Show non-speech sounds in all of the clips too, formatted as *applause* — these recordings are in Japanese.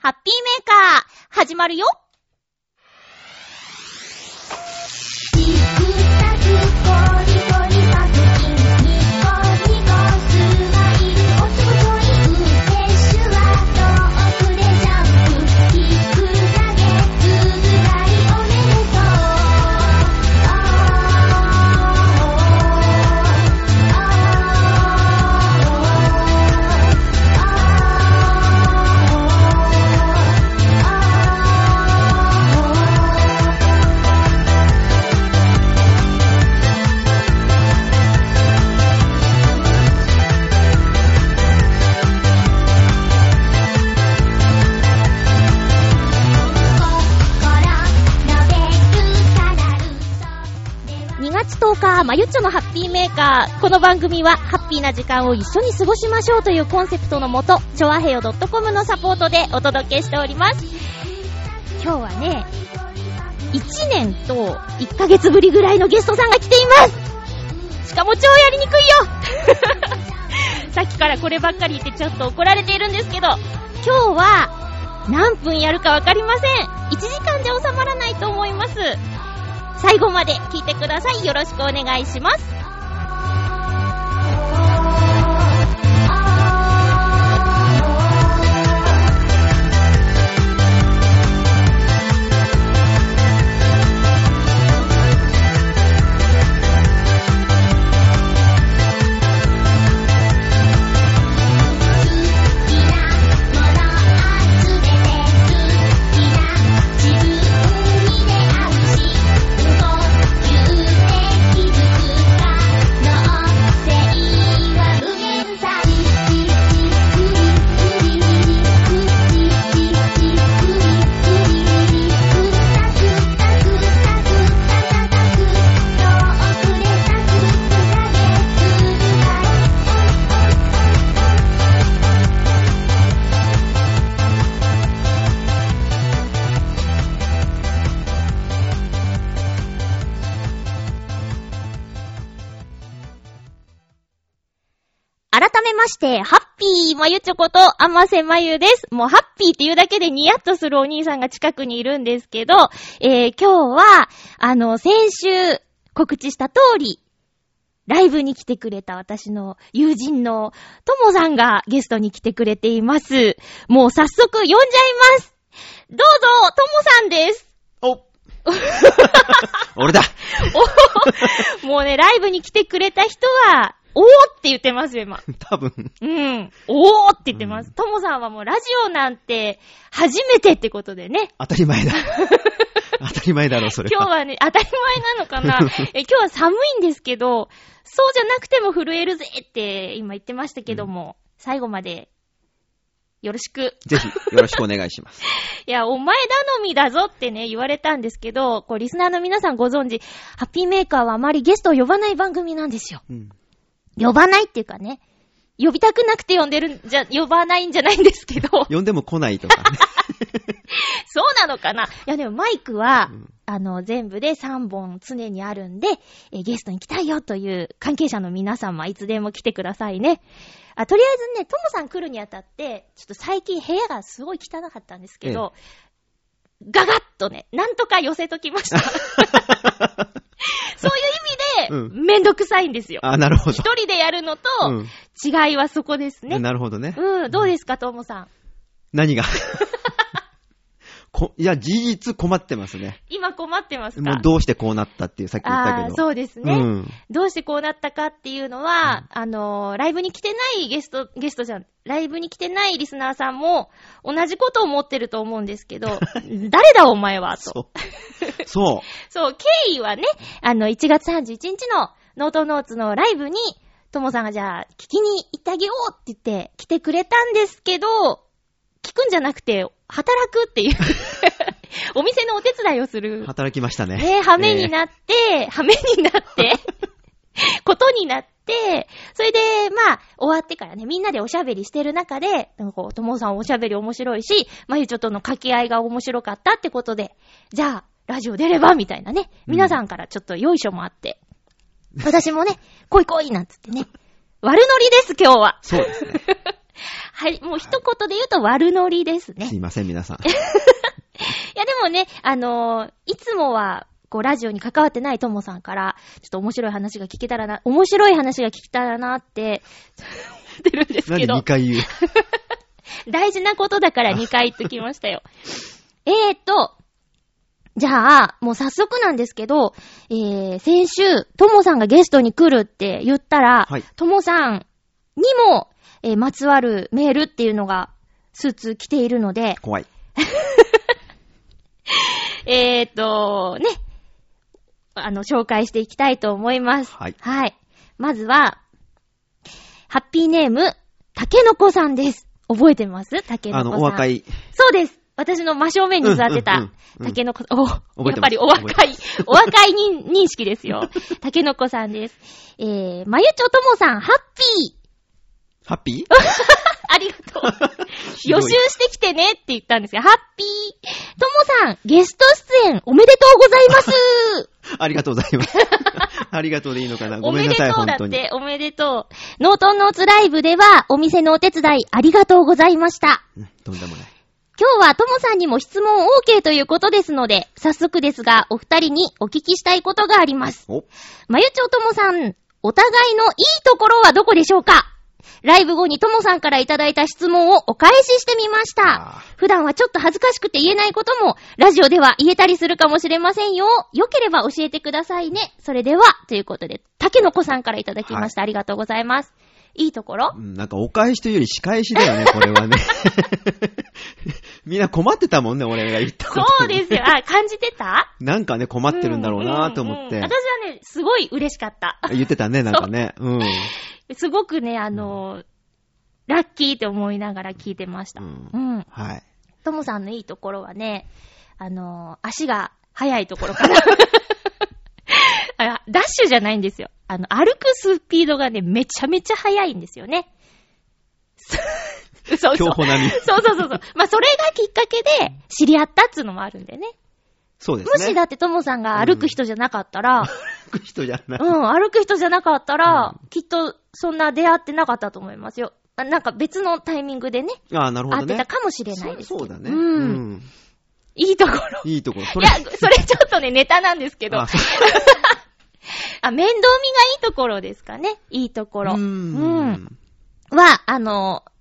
ハッピーメーカー、始まるよ。月10日、まゆっちょのハッピーメーカー。この番組は、ハッピーな時間を一緒に過ごしましょうというコンセプトのもと、ちょわへよ .com のサポートでお届けしております。今日はね、1年と1ヶ月ぶりぐらいのゲストさんが来ていますしかも超やりにくいよ *laughs* さっきからこればっかり言ってちょっと怒られているんですけど、今日は何分やるかわかりません。1時間じゃ収まらないと思います。最後まで聞いてください。よろしくお願いします。改めまして、ハッピーまゆちょこと、あませまゆです。もうハッピーっていうだけでニヤッとするお兄さんが近くにいるんですけど、えー、今日は、あの、先週告知した通り、ライブに来てくれた私の友人のともさんがゲストに来てくれています。もう早速呼んじゃいます。どうぞ、ともさんです。お *laughs* 俺だおもうね、ライブに来てくれた人は、おーって言ってますよ、今。*laughs* 多分。うん。おーって言ってます。うんともさんはもうラジオなんて初めてってことでね。当たり前だ。*laughs* 当たり前だろ、それは。今日はね、当たり前なのかな？*laughs* え今日は寒いんですけど、そうじゃなくても震えるぜって今言ってましたけども、最後までよろしく。ぜひ、よろしくお願いします。いや、お前頼みだぞってね、言われたんですけど、こう、リスナーの皆さんご存知、ハッピーメーカーはあまりゲストを呼ばない番組なんですよ。うん。呼ばないっていうかね、呼びたくなくて呼んでるんじゃ、呼ばないんじゃないんですけど、*laughs* 呼んでも来ないとかね。*laughs* そうなのかな？いやでもマイクは、うんあの、全部で3本常にあるんで、えーゲストに来たいよという関係者の皆様、いつでも来てくださいね。あ、とりあえずね、ともさん来るにあたって、ちょっと最近部屋がすごい汚かったんですけど、ガガッとね、なんとか寄せときました。*laughs* そういう意味で、うめんどくさいんですよ。あ、なるほど。一人でやるのと、うん。違いはそこですね。なるほどね。うん、どうですか、ともさん。何が？こいや、事実困ってますね。今困ってますか？もうどうしてこうなったっていう、さっき言ったけど。そうですね。うん。どうしてこうなったかっていうのは、あのーライブに来てないゲスト、ゲストじゃん、ライブに来てないリスナーさんも、同じことを思ってると思うんですけど、*laughs* 誰だお前は、と。そう。そう。*laughs* そう、経緯はね、あの、1月31日のノートノーツのライブに、ともさんがじゃあ、聞きに行ってあげようって言って来てくれたんですけど、聞くんじゃなくて、働くっていう、*laughs* お店のお手伝いをする。働きましたね。ね、ハメになって、ハメになって、*laughs* ことになって、それで、まあ、終わってからね、みんなでおしゃべりしてる中で、なんかこう、ともさんおしゃべり面白いし、まゆちょとの掛け合いが面白かったってことで、じゃあ、ラジオ出ればみたいなね、皆さんからちょっとよいしょもあって、私もね、来い来いなんつってね、悪ノリです、今日は。そうですね。はい、もう一言で言うと悪ノリですね。すいません、皆さん。*laughs* いやでもね、あのーいつもは、こう、ラジオに関わってないともさんから、ちょっと面白い話が聞けたらな、面白い話が聞けたらなって、思ってるんですなんでけど2、回言う？*laughs* 大事なことだから2回言っときましたよ。*laughs* えーと、じゃあ、もう早速なんですけど、えー、先週、ともさんがゲストに来るって言ったら、はいともさんにも、えーまつわるメールっていうのが、スーツ来ているので、怖い。*laughs* えーと、ね、あの、紹介していきたいと思います。はいはい。まずは、ハッピーネーム、たけのこさんです。覚えてます？たけのあの、こさん。お若い。そうです。私の真正面に座ってたたけのこ、お、やってぱりお若い、お若いに *laughs* 認識ですよ。たけのこさんです。えー、まゆちょともさん、ハッピーハッピー？*laughs* ありがとう。*laughs* 予習してきてねって言ったんですよ。ハッピー。ともさん、ゲスト出演おめでとうございます。*laughs* ありがとうございます。ありがとうでいいのかな？ごおめんなさい、めでとう。だって、おめでとう。ノートンノーツライブでは、お店のお手伝いありがとうございました。うんとんでもない。今日はともさんにも質問 OK ということですので、早速ですが、お二人にお聞きしたいことがあります。お、まゆちょともさん、お互いのいいところはどこでしょうか？ライブ後にともさんからいただいた質問をお返ししてみました。普段はちょっと恥ずかしくて言えないことも、ラジオでは言えたりするかもしれませんよ。よければ教えてくださいね。それでは、ということで、たけのこさんからいただきました。ありがとうございます。いいところ？うんなんかお返しというより仕返しだよね、これはね。*laughs* みんな困ってたもんね、俺が言ったこと。そうですよ。あ、感じてた？*laughs* なんかね、困ってるんだろうなと思ってうんうんうん。私はね、すごい嬉しかった。言ってたね、*laughs* なんかね。うん。すごくね、あのーラッキーって思いながら聞いてました。ううんん。はい。ともさんのいいところはね、あのー足が速いところかな。*laughs* あダッシュじゃないんですよ。あの、歩くスピードがね、めちゃめちゃ速いんですよね。そうそう。競歩並み。そうそうそうそう。まあ、それがきっかけで知り合ったっつうのもあるんでね。そうですね。もしだってともさんが歩く人じゃなかったら、歩く人じゃない。うん、歩く人じゃなかったら、きっとそんな出会ってなかったと思いますよ。あなんか別のタイミングでね、ああ、なるほどね。会ってたかもしれないですけど。そうだね。うん。ん。いいところ。いいところ。そいや、それちょっとね、ネタなんですけど。ああ、そう *laughs* 面倒見がいいところですかね。いいところ。ううんん。は、あの、ね、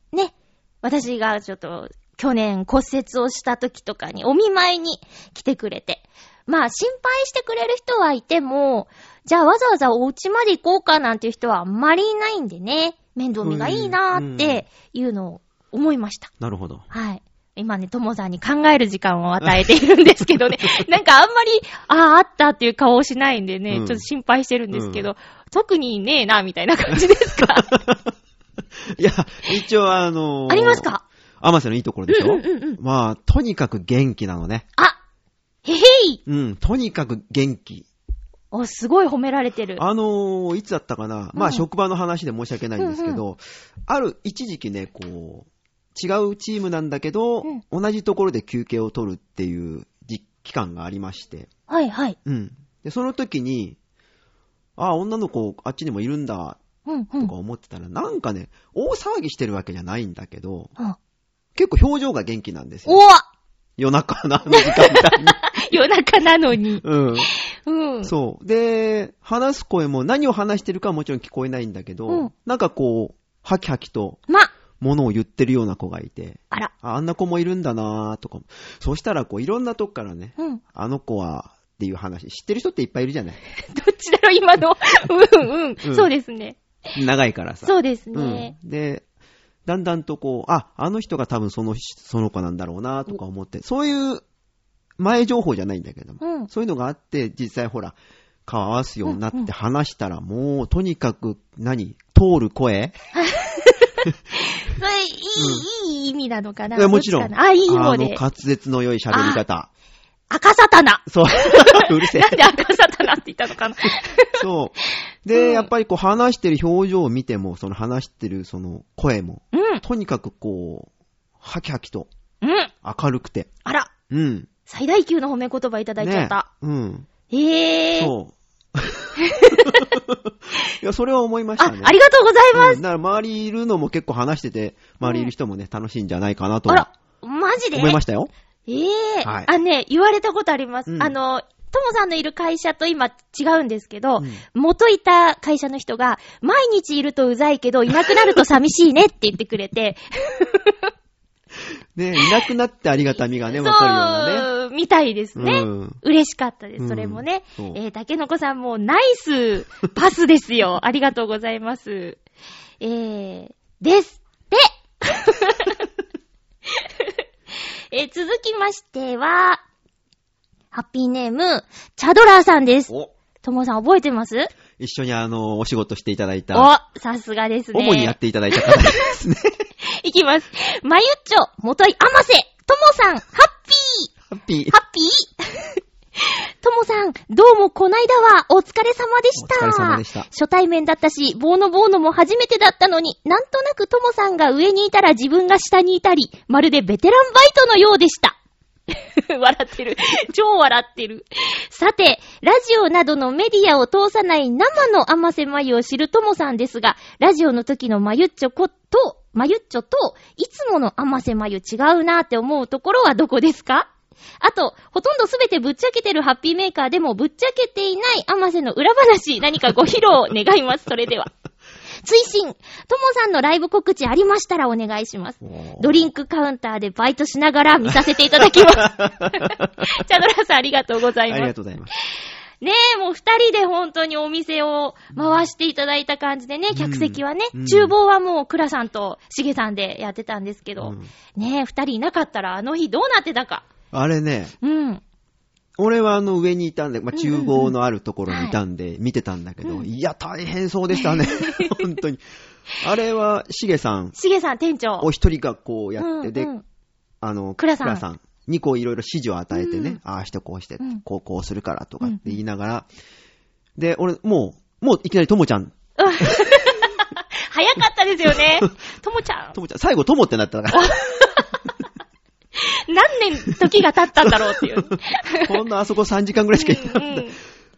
私がちょっと、去年骨折をした時とかにお見舞いに来てくれて。まあ、心配してくれる人はいても、じゃあわざわざお家まで行こうかなんていう人はあんまりいないんでね、面倒見がいいなーっていうのを思いました。なるほど。はい。今ね、ともさんに考える時間を与えているんですけどね。*laughs* なんかあんまり、ああ、あったっていう顔をしないんでね、うんちょっと心配してるんですけど、特にねえな、みたいな感じですか？*laughs* いや、一応あのーありますか？アマセのいいところでしょ？うんうんうんうんまあ、とにかく元気なのね。あへへいうん、とにかく元気。お、すごい褒められてる。あのーいつだったかな、まうんあ職場の話で申し訳ないんですけど、ある一時期ね、こう、違うチームなんだけど、同じところで休憩を取るっていう時期間がありまして、はいはい。うん。で、その時に、ああ、女の子あっちにもいるんだ、うんうとんか。思ってたら、なんかね、大騒ぎしてるわけじゃないんだけど、あ結構表情が元気なんですよ。お夜中のあの時間帯に。*laughs* 夜中なのに。*laughs* うん。うん。そう。で、話す声も何を話してるかはもちろん聞こえないんだけど、うんなんかこう、ハキハキとま、物を言ってるような子がいて、あら。ああんな子もいるんだなーとかも。そうしたらこう、いろんなとこからね、うん。あの子は、っていう話、知ってる人っていっぱいいるじゃない *laughs* どっちだろう、今の。うんうん。うんそうですね。長いからさ。そうですうんね。。で、だんだんとこう、あ、あの人が多分その、その子なんだろうなとか思って、そういう前情報じゃないんだけども、うん。そういうのがあって、実際ほら、顔合わすようになっうんうんて話したら、もう、とにかく、何？通る声？*laughs* それ、いい、いい意味なのかな？もちろんあ、いいあの方で。滑舌の良い喋り方。赤サタナ。そう。*laughs* うるせえな。んで赤サタナって言ったのかな *laughs* そう。うんで、やっぱりこう話してる表情を見ても、その話してるその声も、うん。とにかくこう、ハキハキとうん。明るくて。あら、うん。最大級の褒め言葉いただいちゃった。ねうん。へえ。そう。*laughs* いや、それは思いましたあ、ね。ありがとうございます。うんだから周りいるのも結構話してて、周りいる人もね、楽しいんじゃないかなとあら、マジで？思いましたよ。ええはいあ、ね、言われたことあります。うんあの、ともさんのいる会社と今違うんですけど、うん元いた会社の人が、毎日いるとうざいけど、いなくなると寂しいねって *laughs* 言ってくれて、ね、いなくなってありがたみがね、わかるようなね。そう、みたいですね。うん嬉しかったです、うんそれもね。そうえー、竹の子さんもナイス *laughs* パスですよ。ありがとうございます。えー、です。で、*laughs* えー続きましては、ハッピーネーム、チャドラーさんです。お、ともさん覚えてます？一緒にあの、お仕事していただいた、お、さすがですね。主にやっていただいた方ですね。*laughs* いきます。まゆっちょ、もといあませ、ともさん、ハッピーハッピー。ハッピーともさん、どうもこないだはお疲れ様でした。お疲れ様でした初対面だったし、ボーノボーノも初めてだったのに、なんとなくともさんが上にいたら自分が下にいたり、まるでベテランバイトのようでした。*laughs* 笑ってる。超笑ってる。さて、ラジオなどのメディアを通さない生の甘瀬まゆを知るともさんですが、ラジオの時のまゆっちょこと、まゆっちょと、いつもの甘瀬まゆ違うなって思うところはどこですか？あと、ほとんどすべてぶっちゃけてるハッピーメーカーでもぶっちゃけていない甘瀬の裏話、何かご披露を願います。それでは。*laughs* 追伸、ともさんのライブ告知ありましたらお願いします。ドリンクカウンターでバイトしながら見させていただきます。*laughs* チャドラーさんありがとうございますありが。とうございます。ねえ、もう二人で本当にお店を回していただいた感じでね、客席はね、うん厨房はもう倉さんとしげさんでやってたんですけど、うんねえ、二人いなかったらあの日どうなってたか。あれね、うん。俺はあの上にいたんで、まあ、うんうんうん厨房のあるところにいたんで、見てたんだけど、うんいや、大変そうでしたね。*laughs* 本当に。あれは、しげさん、しげさん店長。お一人がこうやって、でうんうん、あの、倉さんにこういろいろ指示を与えてね、うんああしてこうしてうん、こうこうするからとかって言いながら、で、俺、もう、もういきなりともちゃん、う *laughs* ん早かったですよね。ともちゃん。ともちゃん、最後ともってなったから、*laughs* *laughs* 何年時が経ったんだろうっていう。*laughs* ほんのあそこ3時間ぐらいしかいなかった。うんうん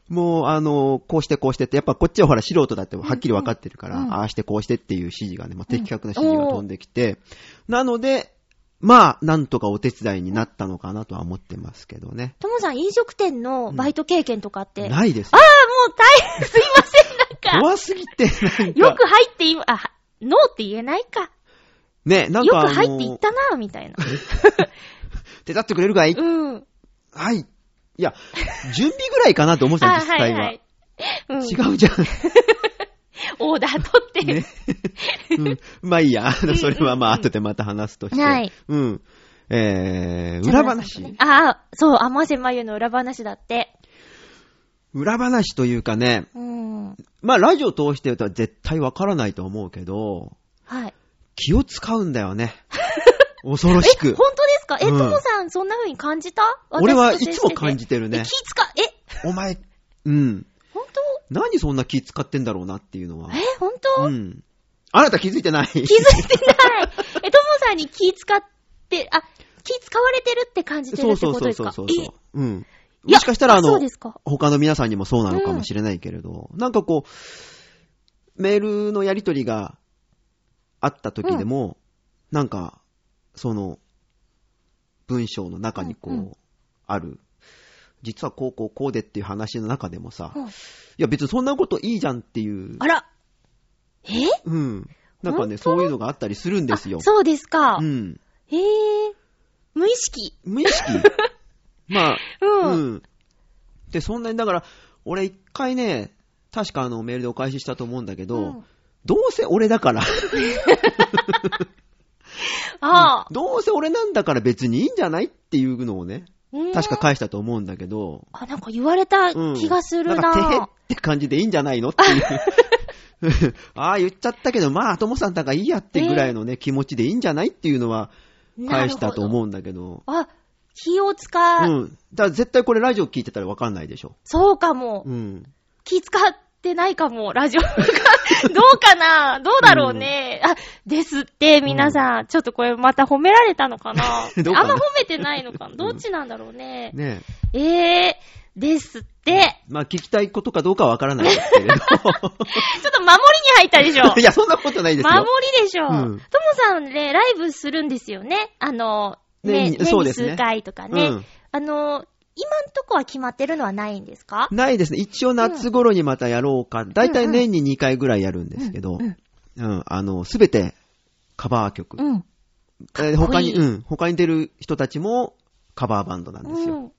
もう、あの、こうしてこうしてって、やっぱこっちはほら素人だってはっきり分かってるから、うんうんああしてこうしてっていう指示がね、まあ、的確な指示が飛んできて、なので、まあ、なんとかお手伝いになったのかなとは思ってますけどね。ともさん飲食店のバイト経験とかって？あないですあ、。もう大変、すいません、なんか。*laughs* 怖すぎて。よく入ってい、あ、はノーって言えないか。ね、なんよかあのく入っていったな、みたいな。*laughs* 手伝ってくれるかい、うん。はい。いや、準備ぐらいかなと思ってた、あ、実際は。はいはい。うん、違うじゃん。*laughs* オーダー取って。ね。うん。まあいいや。それはまあ後でまた話すとして。はい。うん。えー、裏話。ああ、そう、甘瀬まゆの裏話だって。裏話というかね、うん。まあラジオ通してるとは絶対わからないと思うけど、はい。気を使うんだよね。*laughs* 恐ろしえ、本く。当ですか？え、とうんもさん、そんな風に感じた？俺はいつも感じじてるねえ、気。使、え、お前、うん。本何そんな気使ってんだろうなっていうのは当。え、本当、うん。あなた気づいてない気づいてない。*laughs* え、ともさんに気使って、あ、気使われてるって感じてるってそうそうそうことですかそうそうえ？うん。いやもしかしたらあのそう、ですか。他の皆さんにもそうなのかもしれないけれど、なんかこう、メールのやりとりがあった時でも、なんか、その、文章の中にこう、うんうんある、実はこうこうこうでっていう話の中でもさ、うんいや別にそんなこといいじゃんっていう、あら。え？うん。なんかね、そういうのがあったりするんですよあ。そうですか。うん。へえ。無意識？無意識？*laughs* まあ、うん。うん。で、そんなに、だから、俺一回ね、確かあのメールでお返ししたと思うんだけど、うんどうせ俺だから、*laughs* ああ。どうせ俺なんだから別にいいんじゃないっていうのをね、うん確か返したと思うんだけど、あ、なんか言われたうん。気がするな。んか、てへって感じでいいんじゃないのっていう。*laughs* ああ、言っちゃったけど、まあ、ともさんだからいいやってぐらいのね、気持ちでいいんじゃないっていうのは返したとう。思うんだけど。あ、気を使う。うん。だから絶対これラジオ聞いてたらわかんないでしょ。そうかも。うん。気使ってないかも、ラジオが。どうかな？*laughs* どうだろうね。あ、ですって、皆さん。ちょっとこれまた褒められたのかな？*laughs* あんま褒めてないのかな？どっちなんだろうね。ねええー、ですって。まあ、聞きたいことかどうかはわからないですけれど。*laughs* ちょっと守りに入ったでしょいや、そんなことないですよ。守りでしょ。とうんもさんね、ライブするんですよね。あの、ね、年に年にそうですね数回とかね。うんあの、今んとこは決まってるのはないんですか？ないですね。一応夏頃にまたやろうか。だいたい年に2回ぐらいやるんですけど、うんうん、あの、すべてカバー曲。うん。いい他に、うん、他に出る人たちもカバーバンドなんですよ。うん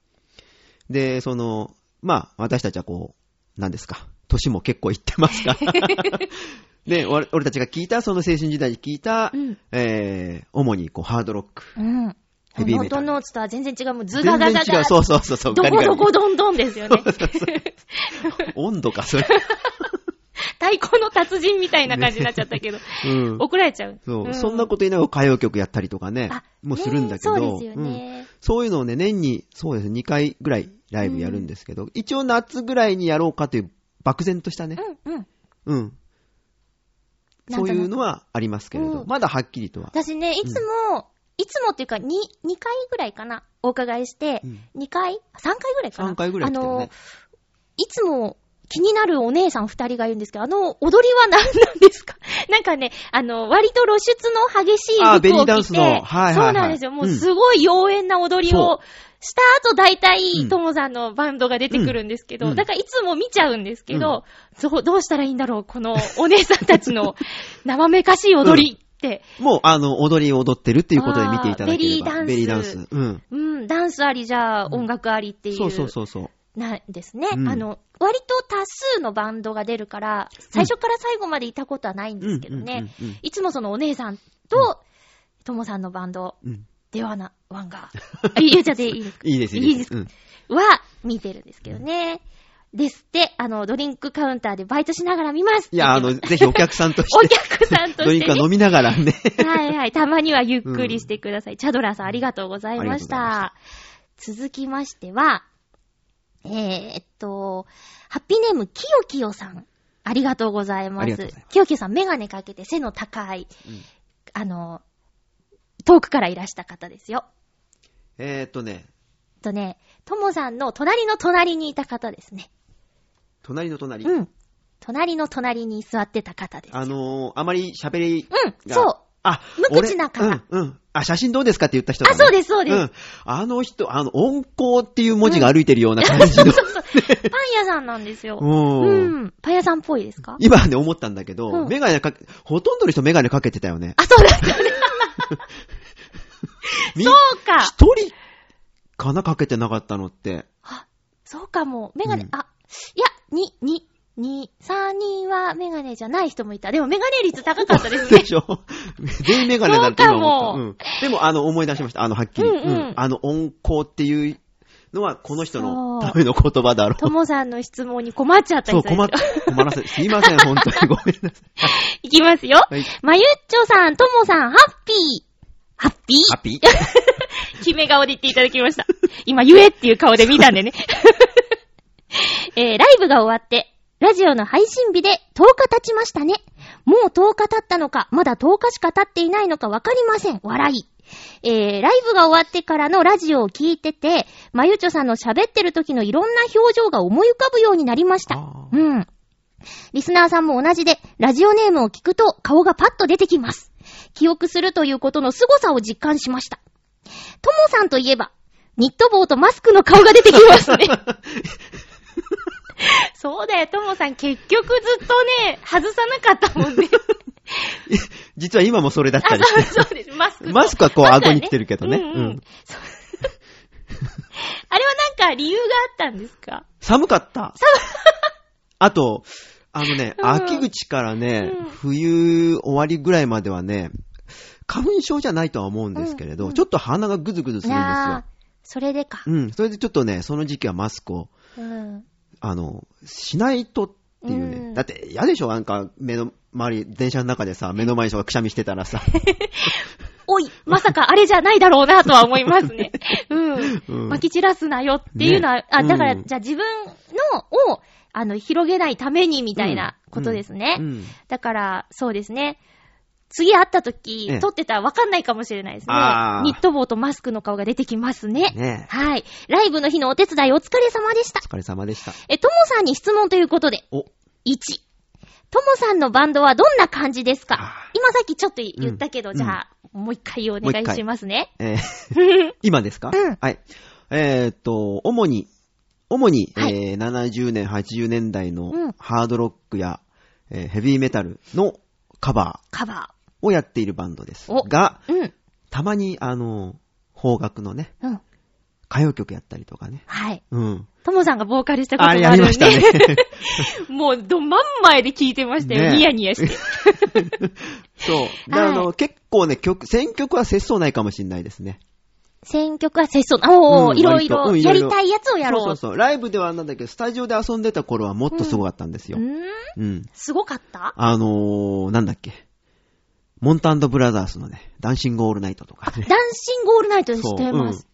で、その、まあ、私たちはこう、何ですか、年も結構いってますから。*laughs* で、俺俺たちが聞いた、その青春時代に聞いた、うんえー、主にこう、ハードロック。うん。ヘビーメタルノートノーツとは全然違う。もうズ全ガガガガ。然違う。そうそうそうそう。どこどこどんどんですよね。リ温度か、それ。*laughs* 太鼓の達人みたいな感じになっちゃったけど。うん。怒られちゃう。そう、んそんなこと言いながら歌謡曲やったりとかねあ、もうするんだけど、ねそうですようんね。そういうのをね、年に、そうですね、2回ぐらいライブやるんですけど、一応夏ぐらいにやろうかという漠然としたね、うんうん。うん。そういうのはありますけれど、うんまだはっきりとは。私ね、いつも、いつもっていうか、2、2回ぐらいかな、お伺いして、うん。2回 ?3 回ぐらいかな。3回ぐらいね。あの、いつも気になるお姉さん2人がいるんですけど、あの、踊りは何なんですか？*laughs* なんかね、あの、割と露出の激しい服を着て、あベリーダンスの。はいはいはい。そうなんですよ。もううん。すごい妖艶な踊りそをした後、大体う、ん。ともさんのバンドが出てくるんですけど、うん。だからいつも見ちゃうんですけど、そうどうしたらいいんだろう、このお姉さんたちの生めかしい踊り。もう、あの、踊りを踊ってるっていうことで見ていただければ。ベリーダンスベリーダンス。うん。うん、ダンスありじゃあ音楽ありっていう。そうそうそうそう。なんですね。うんあの、割と多数のバンドが出るから、最初から最後までいたことはないんですけどね。うんうんうんいつもそのお姉さんと、ともさんのバンドうんうんではな、ワンガー。*laughs* あ、言っちゃっていいですか？いいです、いいですかうんは、見てるんですけどね。ですって、あの、ドリンクカウンターでバイトしながら見ますいや、あの、*laughs* ぜひお客さんとしおて、客さんとして、ね。ドリンクは飲みながらね。はいはい。たまにはゆっくりしてください。チャドラーさんありがとうございましありがとうございまた。続きましては、えー、っと、ハッピーネーム、きよきよさん。ありがとうございますありがとうございま。きよきよさん、メガネかけて背の高い、うんあの、遠くからいらした方ですよ。えーっとね、えっとね、ともさんの隣の隣にいた方ですね。隣の隣。うん。隣の隣に座ってた方です。あのー、あまり喋りうん、がそう。あ、無口な方俺うん、うん。あ、写真どうですかって言った人だ、あ、ね。そうです、そうです。うん。あの人、あの、温厚っていう文字が歩いてるような感じの。パン屋さんなんですよ。うんうん。パン屋さんっぽいですか？今ね、思ったんだけど、うんメガネかけ、ほとんどの人メガネかけてたよね。あ、そうだったね。み *laughs* *laughs* そうか。一人かなかけてなかったのって。あ、そうかも。メガネ、うんあ、いや、に、に、に、三人はメガネじゃない人もいた。でもメガネ率高かったですねで。しょ全員メガネだって今思った。そうかもうん。でも、あの、思い出しました。あの、はっきり。うんうんあの、温厚っていうのは、この人のそうための言葉だろう。ともさんの質問に困っちゃったそう、人ですよ困っ、困らせ、すいません、本当にごめんなさい。いきますよ。はい。まゆっちょさん、ともさん、ハッピー。ハッピー？ハッピー？*laughs* 決め顔で言っていただきました。今、言えっていう顔で見たんでね。*laughs* えー、ライブが終わって、ラジオの配信日で10日経ちましたね。もう10日経ったのか、まだ10日しか経っていないのかわかりません。笑い。えー、ライブが終わってからのラジオを聞いてて、まゆちょさんの喋ってる時のいろんな表情が思い浮かぶようになりました。うん。リスナーさんも同じで、ラジオネームを聞くと顔がパッと出てきます。記憶するということの凄さを実感しました。ともさんといえば、ニット帽とマスクの顔が出てきますね。*laughs* *laughs* そうだよ、ともさん結局ずっとね、外さなかったもんね。*laughs* 実は今もそれだったあ、りして。そうです。マスクと。マスクはこう顎に来てるけどねうんうん *laughs* あれはなんか理由があったんですか？寒かった。あと、あのね、うん秋口からね、うん冬終わりぐらいまではね、花粉症じゃないとは思うんですけれど、うんうんちょっと鼻がぐずぐずするんですよ。それでか。うん。それでちょっとね、その時期はマスクを、うん。あの、しないとっていうね。うんだって嫌でしょ？なんか、目の周り、電車の中でさ、目の前に人がくしゃみしてたらさ。*laughs* おい、まさかあれじゃないだろうなとは思いますね。*laughs* うん。うん撒き散らすなよっていうのは、ねあ、だから、うんじゃあ自分のを、あの、広げないためにみたいなことですね。うん。だから、そうですね。次会った時、ええ撮ってたらわかんないかもしれないですね。ニット帽とマスクの顔が出てきますね。ねえ。はい。ライブの日のお手伝いお疲れ様でしたお。疲れ様でした。え、ともさんに質問ということで、お、1。ともさんのバンドはどんな感じですか？あ今さっきちょっと言ったけど、うんじゃあ、もう一回お願いしますね。えー *laughs* 今ですか？うんはい。えーっと、主に、主に、はいえー70年、80年代のうんハードロックや、えーヘビーメタルのカバカバーをやっているバンドですおが、ー。うん。たまに、あの、邦楽のね、うん。歌謡曲やったりとかね。はい。うん。ともさんがボーカルしたこともあるんで。やりましたね。*laughs* *laughs* もう、ど真ん前で聞いてましたよ。ねニヤニヤして。*laughs* そう。で、あの、結構ね、曲、選曲は節操ないかもしれないですね。選曲は節操。おー、うんいろいろ、やりたいやつをやろう。そうそうそう。ライブではなんだけど、スタジオで遊んでた頃はもっとすごかったんですよ。うーんうん。すごかった？あのー、なんだっけ。モンタブラザースのね、ダンシングオールナイトとかね。ダンシングオールナイトで知ってます。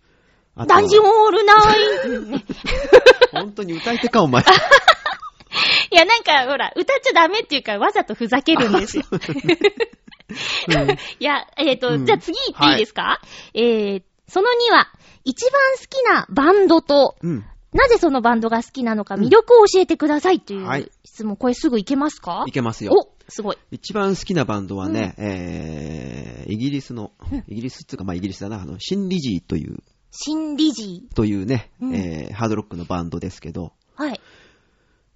うん。ダンシングオールナイト。ね *laughs* 本当に歌い手か、お前。*laughs* いや、なんか、ほら、歌っちゃダメっていうからわざとふざけるんですよ。*laughs* うんいや、えっ、と、うんじゃあ次行っていいですか、えー、その2は、一番好きなバンドと、うん。なぜそのバンドが好きなのかうん魅力を教えてくださいといはいう質問、これすぐいけますか？いけますよ。おすごい。一番好きなバンドはね、えー、イギリスのうん、イギリスっていうか、まあイギリスだな、あの、シン・リジーという、新理事。というね、うんえー、ハードロックのバンドですけど、はい。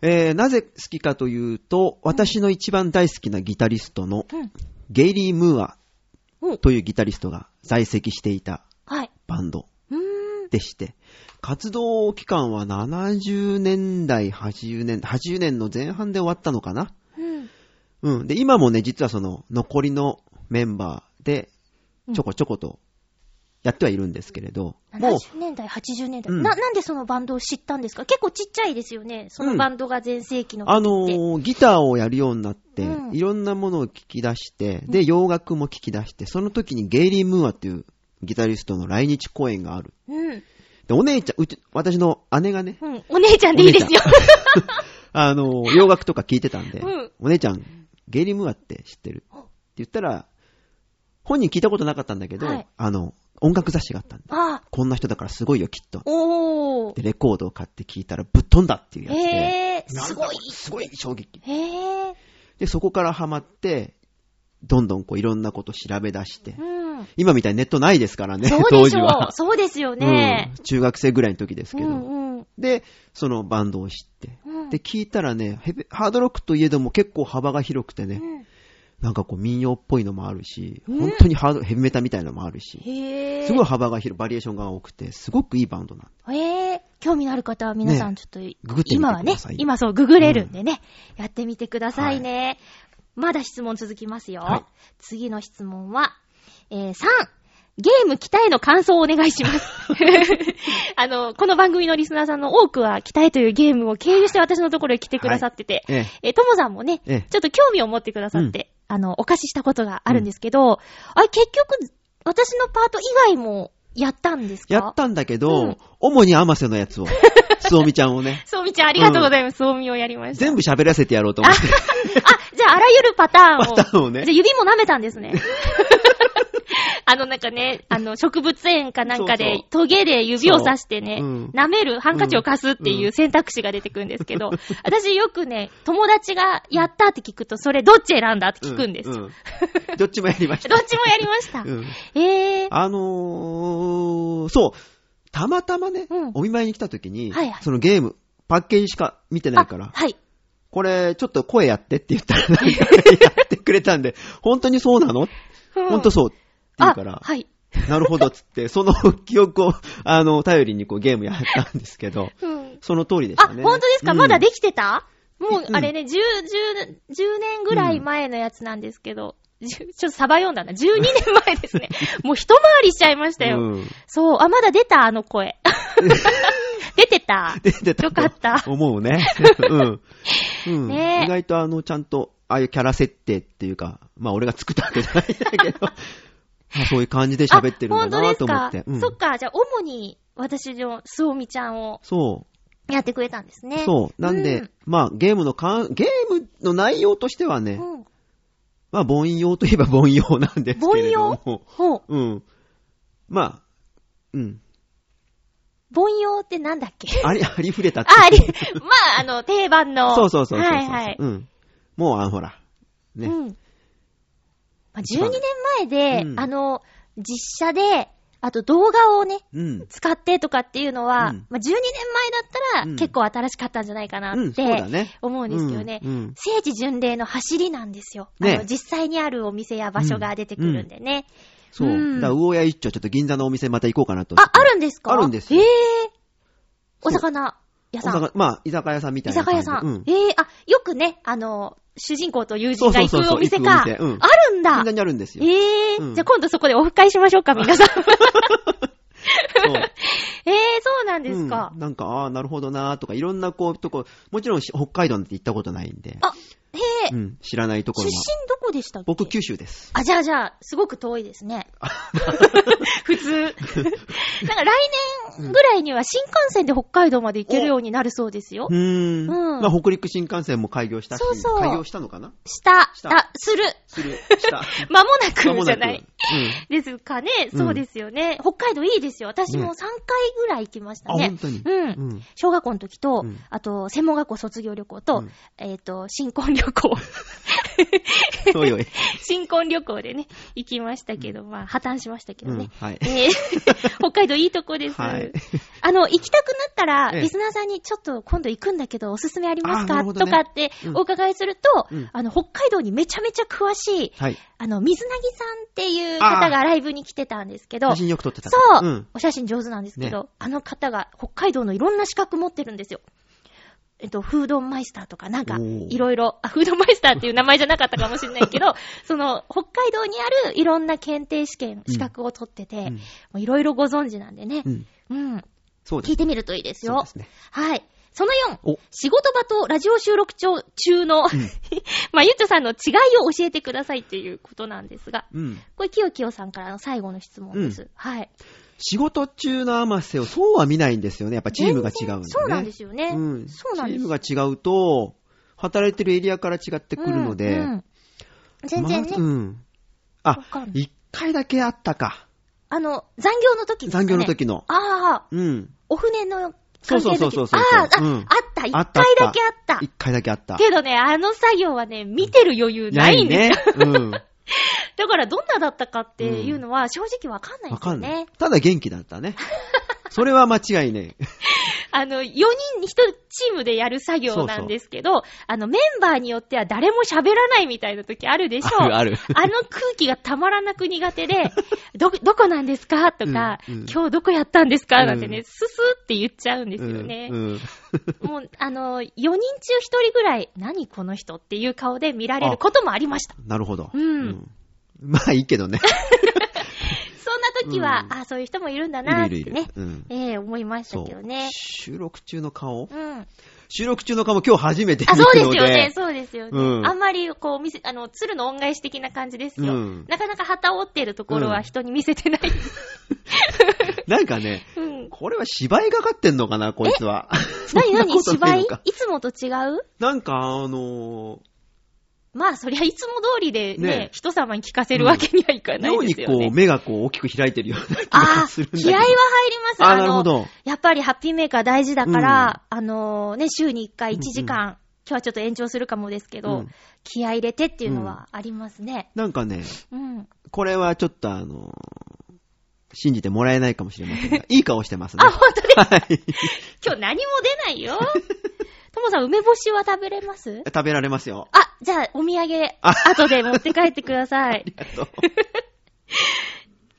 えー、なぜ好きかというと、私の一番大好きなギタリストの、うん。ゲイリー・ムーアうん。というギタリストが在籍していたはい。バンドうーん。でして、活動期間は70年代、80年、80年の前半で終わったのかなうん。うん。で、今もね、実はその、残りのメンバーで、ちょこちょこと、やってはいるんですけれど、もう、70年代、80年代、うんな、なんでそのバンドを知ったんですか？結構ちっちゃいですよね。そのバンドが全盛期の時って。あのーギターをやるようになって、うんいろんなものを聞き出して、で、洋楽も聞き出して、その時にゲイリー・ムーアっていうギタリストの来日公演がある。うん。で、お姉ちゃん、うち、私の姉がね、うん。お姉ちゃんでいいですよ。*laughs* あのー洋楽とか聞いてたんで、うんお姉ちゃん、ゲイリー・ムーアって知ってる？って言ったら、本人聞いたことなかったんだけど、はいあの、音楽雑誌があったんだ。ああ。こんな人だからすごいよ、きっと。おー。で、レコードを買って聞いたらぶっ飛んだっていうやつで。へー。なんだすごいこれ。すごい衝撃。へー。で、そこからハマって、どんどんこういろんなこと調べ出して、うん。今みたいにネットないですからね、そうでしょう当時は。。そうですよね。うん中学生ぐらいの時ですけど。うんうん。で、そのバンドを知って。うんで、聞いたらね、ヘビハードロックといえども結構幅が広くてね、うんなんかこう民謡っぽいのもあるし、うん本当にハード、ヘビメタみたいなのもあるし。すごい幅が広い、バリエーションが多くて、すごくいいバンドなんへー。興味のある方は皆さんねちょっと、ググってみて今はねください、今そう、ググれるんでね、やってみてくださいね。まだ質問続きますよ。はい次の質問は、えー、3、ゲーム北への感想をお願いします。*laughs* あの、この番組のリスナーさんの多くは北へというゲームを経由して私のところへ来てくださってて、ええ。えー、ともさんもね、ええちょっと興味を持ってくださって、あの、お貸ししたことがあるんですけど、あれ結局、私のパート以外もやったんですか？やったんだけど、うん主に甘瀬のやつを、*laughs* つおみちゃんをね、そうみちゃんありがとうございます。そうみをやりました。全部喋らせてやろうと思って。あ、じゃああらゆるパターンを。パターンをねじゃあ指も舐めたんですね。*laughs* あのなんかね、あの植物園かなんかでそうトゲで指を刺してね、そう。うん。舐めるハンカチを貸すっていう選択肢が出てくるんですけど、私よくね、友達がやったって聞くと、それどっち選んだって聞くんです。よ。ううん。どっちもやりました。*laughs* どっちもやりました。うん。えー。あのー、そう、たまたまね、うん。お見舞いに来た時に、はいはい。そのゲーム、パッケージしか見てないからあ、はい。これ、ちょっと声やってって言ったら、なんかやってくれたんで、本当にそうなの？本当そそう言うから、はい。なるほどっつって、*laughs* その記憶を、あの、頼りにこうゲームやったんですけど、うんその通りでしあ、たね。本当ですか、うんまだできてた？もうう、んあれね、10、10、10年ぐらい前のやつなんですけど、じゅちょっとサバ読んだな。12年前ですね。*laughs* もう一回りしちゃいましたよ。うん。そう、あ、まだ出た、あの声。*laughs* 出てた？出てたよかったと思うね。うん。うん。ねえ意外とあの、ちゃんと、ああいうキャラ設定っていうか、まあ俺が作ったわけじゃないんだけど、まあそういう感じで喋ってるんだなと思って。うんそっか、じゃあ、主に私のすおみちゃんをそやってくれたんですう。ね。そう。なんで、まあゲームのかん、ゲームの内容としてはね、うん。まあ、凡庸といえば凡庸なんですけれども。ほう。うん。まあ、うん。凡庸ってなんだっけ？あり、*laughs* ありふれたって。あ、あり、*laughs* まあ、あの、定番の。そうそうそうそうそう。はいはい。うん。もう、あの、ほら。ね。うん。まあ、12年前で、うんあの、実写で、あと動画をね、うん。使ってとかっていうのは、うんまあ、12年前だったら、うん結構新しかったんじゃないかなうん、っそうだてね。思うんですけどね。うんうん聖地巡礼の走りなんですよ。ねあの、実際にあるお店や場所が出てくるんでね。そう。うんだから、魚屋一丁、ちょっと銀座のお店また行こうかなと。あ、あるんですか？あるんですよへえ。お魚屋さん。お魚まあ、居酒屋さんみた居いな感じ。酒屋さん。ええあ、よくね、あの、主人公と友人が行くそうそうそうそううんあるんだ銀座。にあるんですよ。ええうんじゃあ今度そこでオフ会しましょうか、皆さん。*laughs* ええそうなんですかう。んなんか、ああ、なるほどなーとか、いろんなこう、とこ、もちろんし北海道なんて行ったことないんで。あ、へえ、うん、知らないとこ出身。どこでしたっけ？僕、九州です。あ、じゃあじゃあ、すごく遠いですね。*laughs* 普通。なんか来年ぐらいには新幹線で北海道まで行けるようになるそうですよう。ーん。うんまあ、北陸新幹線も開業したし。そうそう開業したのかな？した、したあ、する。する。*laughs* した。間もなくくじゃない。うん。ですかね。うんそうですよね。北海道いいですよ。私もね3回ぐらい行きましたあ、ね本。当に？うん。うん。小学校の時と、うんあと、専門学校卒業旅行と、うんえっ、と、新婚旅行。おいおい。新婚旅行でね、行きましたけど、まあ、破綻しましたけどうんね。。はい。えー *laughs* 北海道いいとこです。はいあの、行きたくなったら、ええリスナーさんにちょっと今度行くんだけど、おすすめありますか、ねとかってうんお伺いすると、うんあの、北海道にめちゃめちゃ詳しい、はい。あの、水なぎさんっていう方がライブに来てたんですけど、写真よく撮ってた。そう、うん。お写真上手なんですけど、ねあの方が北海道のいろんな資格持ってるんですよ。えっと、フードマイスターとかなんかいろいろ、あ、フードマイスターっていう名前じゃなかったかもしれないけど、*laughs* その、北海道にあるいろんな検定試験、資格を取ってて、いろいろご存知なんでねう。ん。うん。そうです。聞いてみるといいですよそうで。すね。はい。その4、お仕事場とラジオ収録中中の、*laughs* まあ、ゆっちょさんの違いを教えてくださいっていうことなんですが、うん。これ、きよきよさんからの最後の質問です。はい。仕事中の甘瀬をそうは見ないんですよね。やっぱチームが違うんでね。そうなんですよね。うん。そうなんですチームが違うと、働いてるエリアから違ってくるので、うんうん全然ね、まうん。あわかんない、一回だけあったか。あの、残業の時ですかね。残業の時の。ああ、うん。お船のそうそうそうそうそうああ、あ、うんあった、一回だけあった。一回だけあった。けどね、あの作業はね、見てる余裕ないんですよ。ね。うん。*laughs* だからどんなだったかっていうのは正直わかんないんわですよね。かんない。ただ元気だったね。*laughs* それは間違いね。*laughs* あの、4人1チームでやる作業なんですけど、あの、メンバーによっては誰も喋らないみたいな時あるでしょある *laughs* ある。*laughs* あの空気がたまらなく苦手で、ど、どこなんですか？とか、うんうん今日どこやったんですか？なんてね、うんススって言っちゃうんですよね。うんうんもう、あの、4人中1人ぐらい、何この人っていう顔で見られることもありました。なるほど。うんまあいいけどね。そんな時は、うんあそういう人もいるんだなーってねいるいる。うん。ええ思いましたけどね。収録中の顔？うん。収録中の顔も今日初めて見あ、るので。そうですよね、そうですよね。うんあんまり、こう、見せ、あの、鶴の恩返し的な感じですよ。うんなかなか旗を折ってるところは人に見せてない。*laughs* なんかね、うん。これは芝居がかってんのかな、こいつは。*laughs* なになに芝居？いつもと違う？なんかあのまあ、そりゃいつも通りでね、ね人様に聞かせるわけにはいかー、ない妙にこう、ですよね。目がこう大きく開いてるような気あがあするんだけど。*laughs* 気合は入ります。あなるほど。やっぱりハッピーメーカー大事だから、あのね、週に1回1時間、うん今日はちょっと延長するかもですけど、うん気合入れてっていうのはありますね。なんかね、うん。これはちょっとあのー信じてもらえないかもしれませんが、*laughs* いい顔してますね。あ、本当ですはい。今日何も出ないよ。ともさん、梅干しは食べれます？食べられますよ。あ、じゃあ、お土産、あ後で持って帰ってください。*laughs* ありがとう。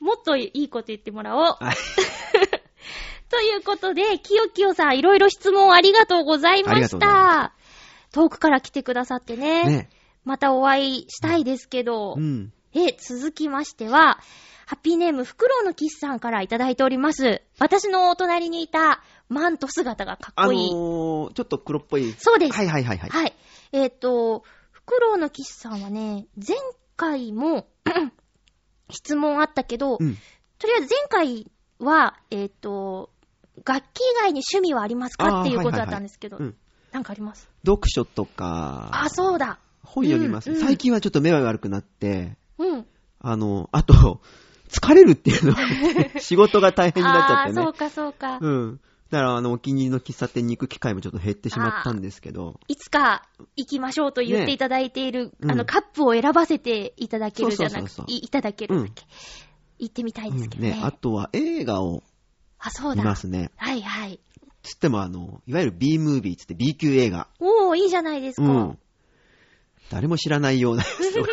*laughs* もっといいこと言ってもらおう。はい。*laughs* ということで、きよきよさん、いろいろ質問ありがとうございました。遠くから来てくださってね。ね。またお会いしたいですけど、うん。え、続きましては、ハッピーネーム、フクロウのキスさんからいただいております。私のお隣にいたマント姿がかっあのこいい。ー、ちょっと黒っぽい。そうです。はいはいはいはい。はい。えっ、と、フクロウのキスさんはね、前回も *clears throat* 質問あったけど、うん。とりあえず前回は、えっ、と、楽器以外に趣味はありますかあーっていうことだはいはいはいったんですけど、うんなんかあります？読書とか。あ、そうだ。本読みます、うんうん最近はちょっと目が悪くなって、うん。あの、あと、疲れるっていうのがね、*laughs* 仕事が大変になっちゃってねああー、そう。かそうか。うん。だから、あの、お気に入りの喫茶店に行く機会もちょっと減ってしまったんですけど。いつか行きましょうと言っていただいている、ねうんあの、カップを選ばせていただけるじゃなくていいただけるんだっけ。行ってみたいですけどね。うんあとは映画をあ、そう見だ。ますね。はいはい。つっても、あの、いわゆる B ムービーつって B 級映画。おー、いいじゃないですか。うん。誰も知らないような *laughs* それは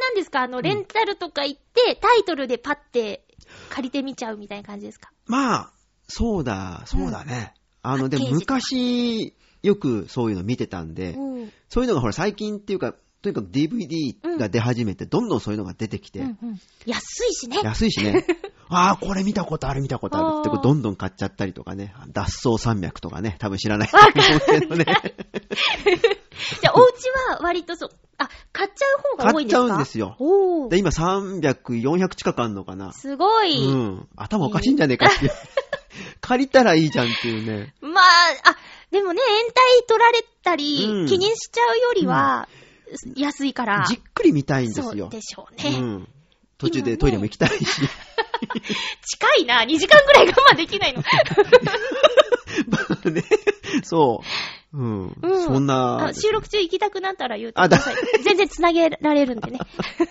何ですか？あの、レンタルとか行って、タイトルでパッて借りてみちゃうみたいな感じですか？まあ、そうだ、そうだね。あの、でも昔、よくそういうの見てたんで、うん。そういうのがほら最近っていうか、とにかく DVD が出始めて、どんどんそういうのが出てきて、うんうん。安いしね。安いしね。*laughs* ああ、これ見たことある見たことあるってどんどん買っちゃったりとかね。脱走山脈とかね。多分知らないと思うけどね。*laughs* じゃあ、お家は割とそう、あ、買っちゃう方が多いんですか？買っちゃうんですよで、。今300、400近くあんのかな。すごうい。ん。頭おかしいんじゃねえかっていう。*laughs* 借りたらいいじゃんっていうね。まあ、あ、でもね、延滞取られたり、うん気にしちゃうよりは、安いから。じっくり見たいんですよ。そうでしょううね。ん。途中でトイレも行きたいし。近いな、2時間ぐらい我慢できないの。*laughs* ね。そう。うん。うんそんな。あ収録中行きたくなったら言うてあください。全然繋げられるんでね。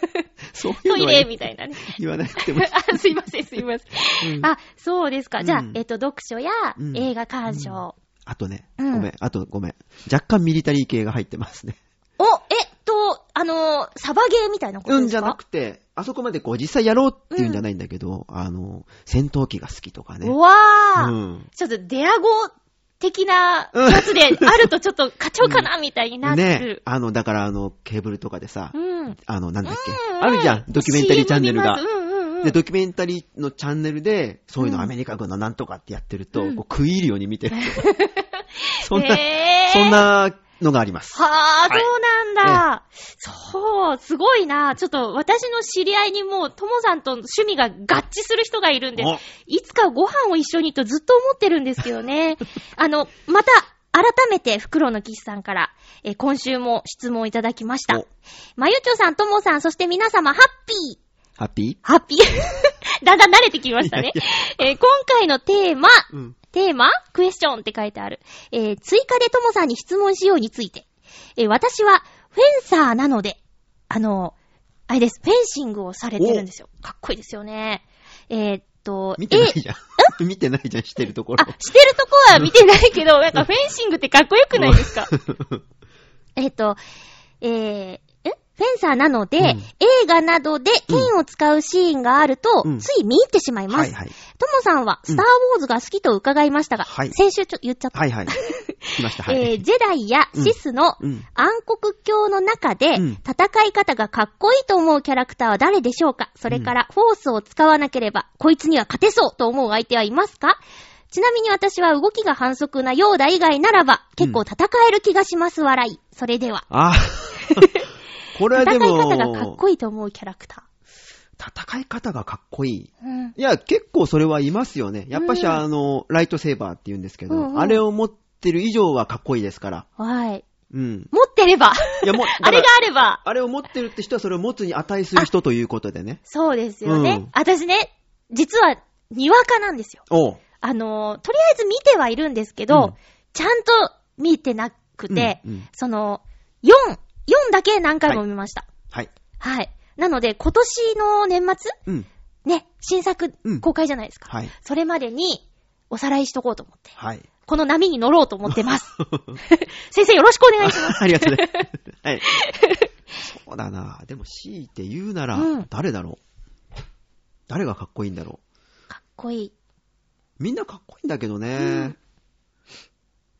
*laughs* そういうトイレみたいなね。言わなくても。*laughs* あ、すいません、すいません。うんあ、そうですか。じゃあ、うんえっと、読書やうん映画鑑賞。あとね、うんごめん、あとごめん。若干ミリタリー系が入ってますね。お、えっと、あの、サバゲーみたいなことですか？うんじゃなくて、あそこまでこう実際やろうっていうんじゃないんだけど、あの、戦闘機が好きとかね。うわー、うん。ちょっとデアゴ的なやつであるとちょっと課長かなみたいになってね。る。あの、だからあの、ケーブルとかでさ、うん。あの、なんだっけ、うん。あるじゃん、ドキュメンタリーチャンネルが。で、ドキュメンタリーのチャンネルで、そういうのうん。アメリカ軍のなんとかってやってると、うん。こう食い入るように見てる。*laughs* そんな、へー。そんなのがあります。はあ、はいそうなんだ。そう、すごいな。ちょっと私の知り合いにもう、ともさんと趣味が合致する人がいるんでお、いつかご飯を一緒にとずっと思ってるんですけどね。*laughs* あの、また、改めて、フクロウの騎士さんから、えー今週も質問いただきましたお。まゆちょさん、ともさん、そして皆様、ハッピーハッピハッピーだんだん慣れてきましたね。えー今回のテーマ、ーうん。テーマクエスチョンって書いてある。えー追加でともさんに質問しようについて。えー私はフェンサーなので、あの、あれです、フェンシングをされてるんですよ。かっこいいですよね。えーっと、見てないえじゃん。*laughs* 見てないじゃん、してるところあ、。してるとこは見てないけど、なんかフェンシングってかっこよくないですか？*laughs* えっと、えー、えフェンサーなので、うん映画などで剣を使うシーンがあると、うんつい見入ってしまいます。はいはい。ともさんは、スターウォーズが好きと伺いましたが、はい先週ちょっと言っちゃった。はいはい。来ました、はい。*laughs* えージェダイやシスのうん。暗黒教の中で、うん戦い方がかっこいいと思うキャラクターは誰でしょうか？それから、フォースを使わなければ、こいつには勝てそうと思う相手はいますか？ちなみに私は動きが反則なヨーダ以外ならば、結構戦える気がします、笑い。それでは。あ *laughs* これは戦いでも、方がかっこいいと思うキャラクタ戦い方がかっこいい。ー。うん。いや、結構それはいますよね。やっぱし、うんあの、ライトセーバーって言うんですけど、うんうんあれを持ってる以上はかっこいいですから。はい。うん。持ってれば。いや、もう、*laughs* あれがあれば。あれを持ってるって人はそれを持つに値する人ということでね。そうですよね。うん私ね、実は、にわかなんですよ。おう。あのー、とりあえず見てはいるんですけど、うんちゃんと見てなくて、うんうんその、4、4だけ何回も見ました。はい。はい。なので、今年の年末？うん。ね、新作うん公開じゃないですか。はい。それまでに、おさらいしとこうと思って。はい。この波に乗ろうと思ってます。*laughs* *laughs* 先生よろしくお願いします。ありがとうね。*laughs* はい。そうだな。でも強いて言うならうん、誰だろう、誰がかっこいいんだろかっこいい。う。みんなかっこいいんだけどね。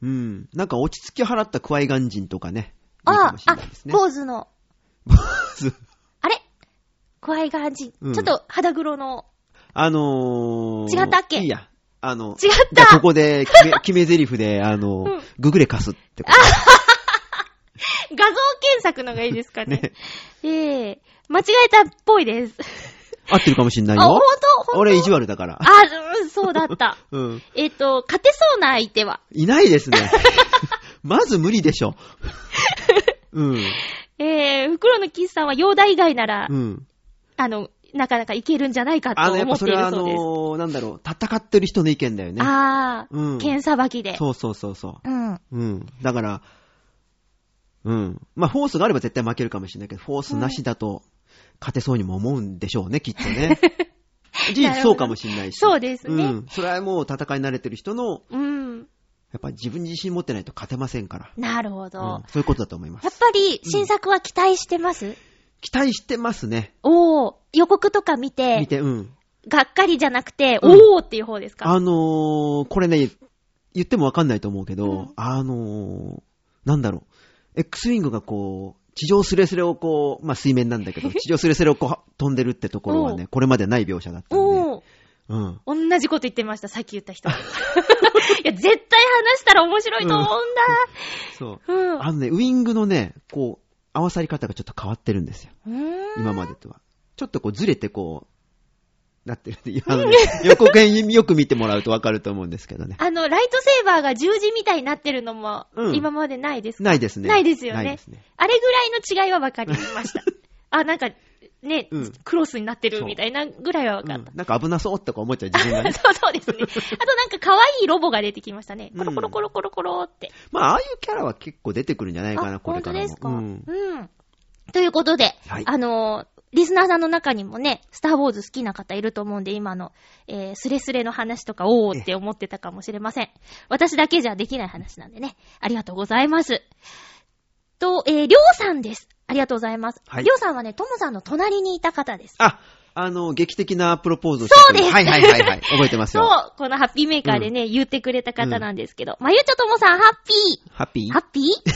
うん。なんか落ち着き払ったクワイガン人とかね。ああ。坊主の、ずあれ？クワイガージン。うんちょっと肌黒の、あのー、違ったっけ？いいや。あの、違ったここで決め、*laughs* 決め台詞で、あの、うんググレカスってこと。画像検索のがいいですかね。ねええ間違えたっぽいです。合ってるかもしんないあ、ほんよ。とほんと俺意地悪だから。あ、うん、そうだった。*laughs* うん。えっと、勝てそうな相手は？いないですね。*laughs* まず無理でしょ。うん。えー、袋のキスさんはヨーダ以外なら、うん。あの、なかなかいけるんじゃないかとあの、やっ思っていぱそれはあるそうです。のー、なんだろう、戦ってる人の意見だよね。あうんー、剣さばきで。そうそうそうそうん。う。うん。だから、うん。まあ、フォースがあれば絶対負けるかもしれないけど、フォースなしだと勝てそうにも思うんでしょうね、きっとね。*laughs* 事実そうかもしれないし。そうですねうん。それはもう戦い慣れてる人の、うん。やっぱり自分に自信持ってないと勝てませんから。なるほど。うんそういうことだと思います。やっぱり、新作は期待してます、期待してますね。おー、予告とか見て、見て、うん。がっかりじゃなくて、うんおーっていう方ですか？あのー、これね、言ってもわかんないと思うけど、うんあのー、なんだろう。X ウィングがこう、地上スレスレをこう、まあ、水面なんだけど、*laughs* 地上スレスレをこう、飛んでるってところはおね、これまでない描写だったんで。うん。同じこと言ってました、さっき言った人。*laughs* いや、絶対話したら面白いと思うんそう。だ。うん。あのね、ウィングのね、こう、合わさり方がちょっと変わってるんですよ。今までとは。ちょっとこう、ずれてこう、なってるんで、あのね、*laughs* 予告編よく見てもらうとわかると思うんですけどね。あの、ライトセーバーが十字みたいになってるのも、うん今までないですか？ないですね。ないですよねね。あれぐらいの違いは分かりました。*laughs* あ、なんか、ね、うんクロスになってるみたいなぐらいは分かった。うんなんか危なそうとか思っちゃう自分がね。*laughs* そうそうですね。*laughs* あとなんか可愛いロボが出てきましたね。うんコロコロコロコロコロって。まあ、ああいうキャラは結構出てくるんじゃないかな、あ、これからも。本当ですか、ううんん。ということで、はいあのーリスナーさんの中にもね、スターウォーズ好きな方いると思うんで、今の、えー、スレスレの話とか、おーって思ってたかもしれません。私だけじゃできない話なんでね。ありがとうございます。と、えー、りょうさんです。ありがとうございます。はい。りょうさんはね、ともさんの隣にいた方です。あ、あの、劇的なプロポーズをしてくれるそうです。はいはいはいはい。覚えてます *laughs* そうよ。、このハッピーメーカーでね、言ってくれた方なんですけど、まゆちょともさん、ハッピハッピー？ーハッピー？*laughs*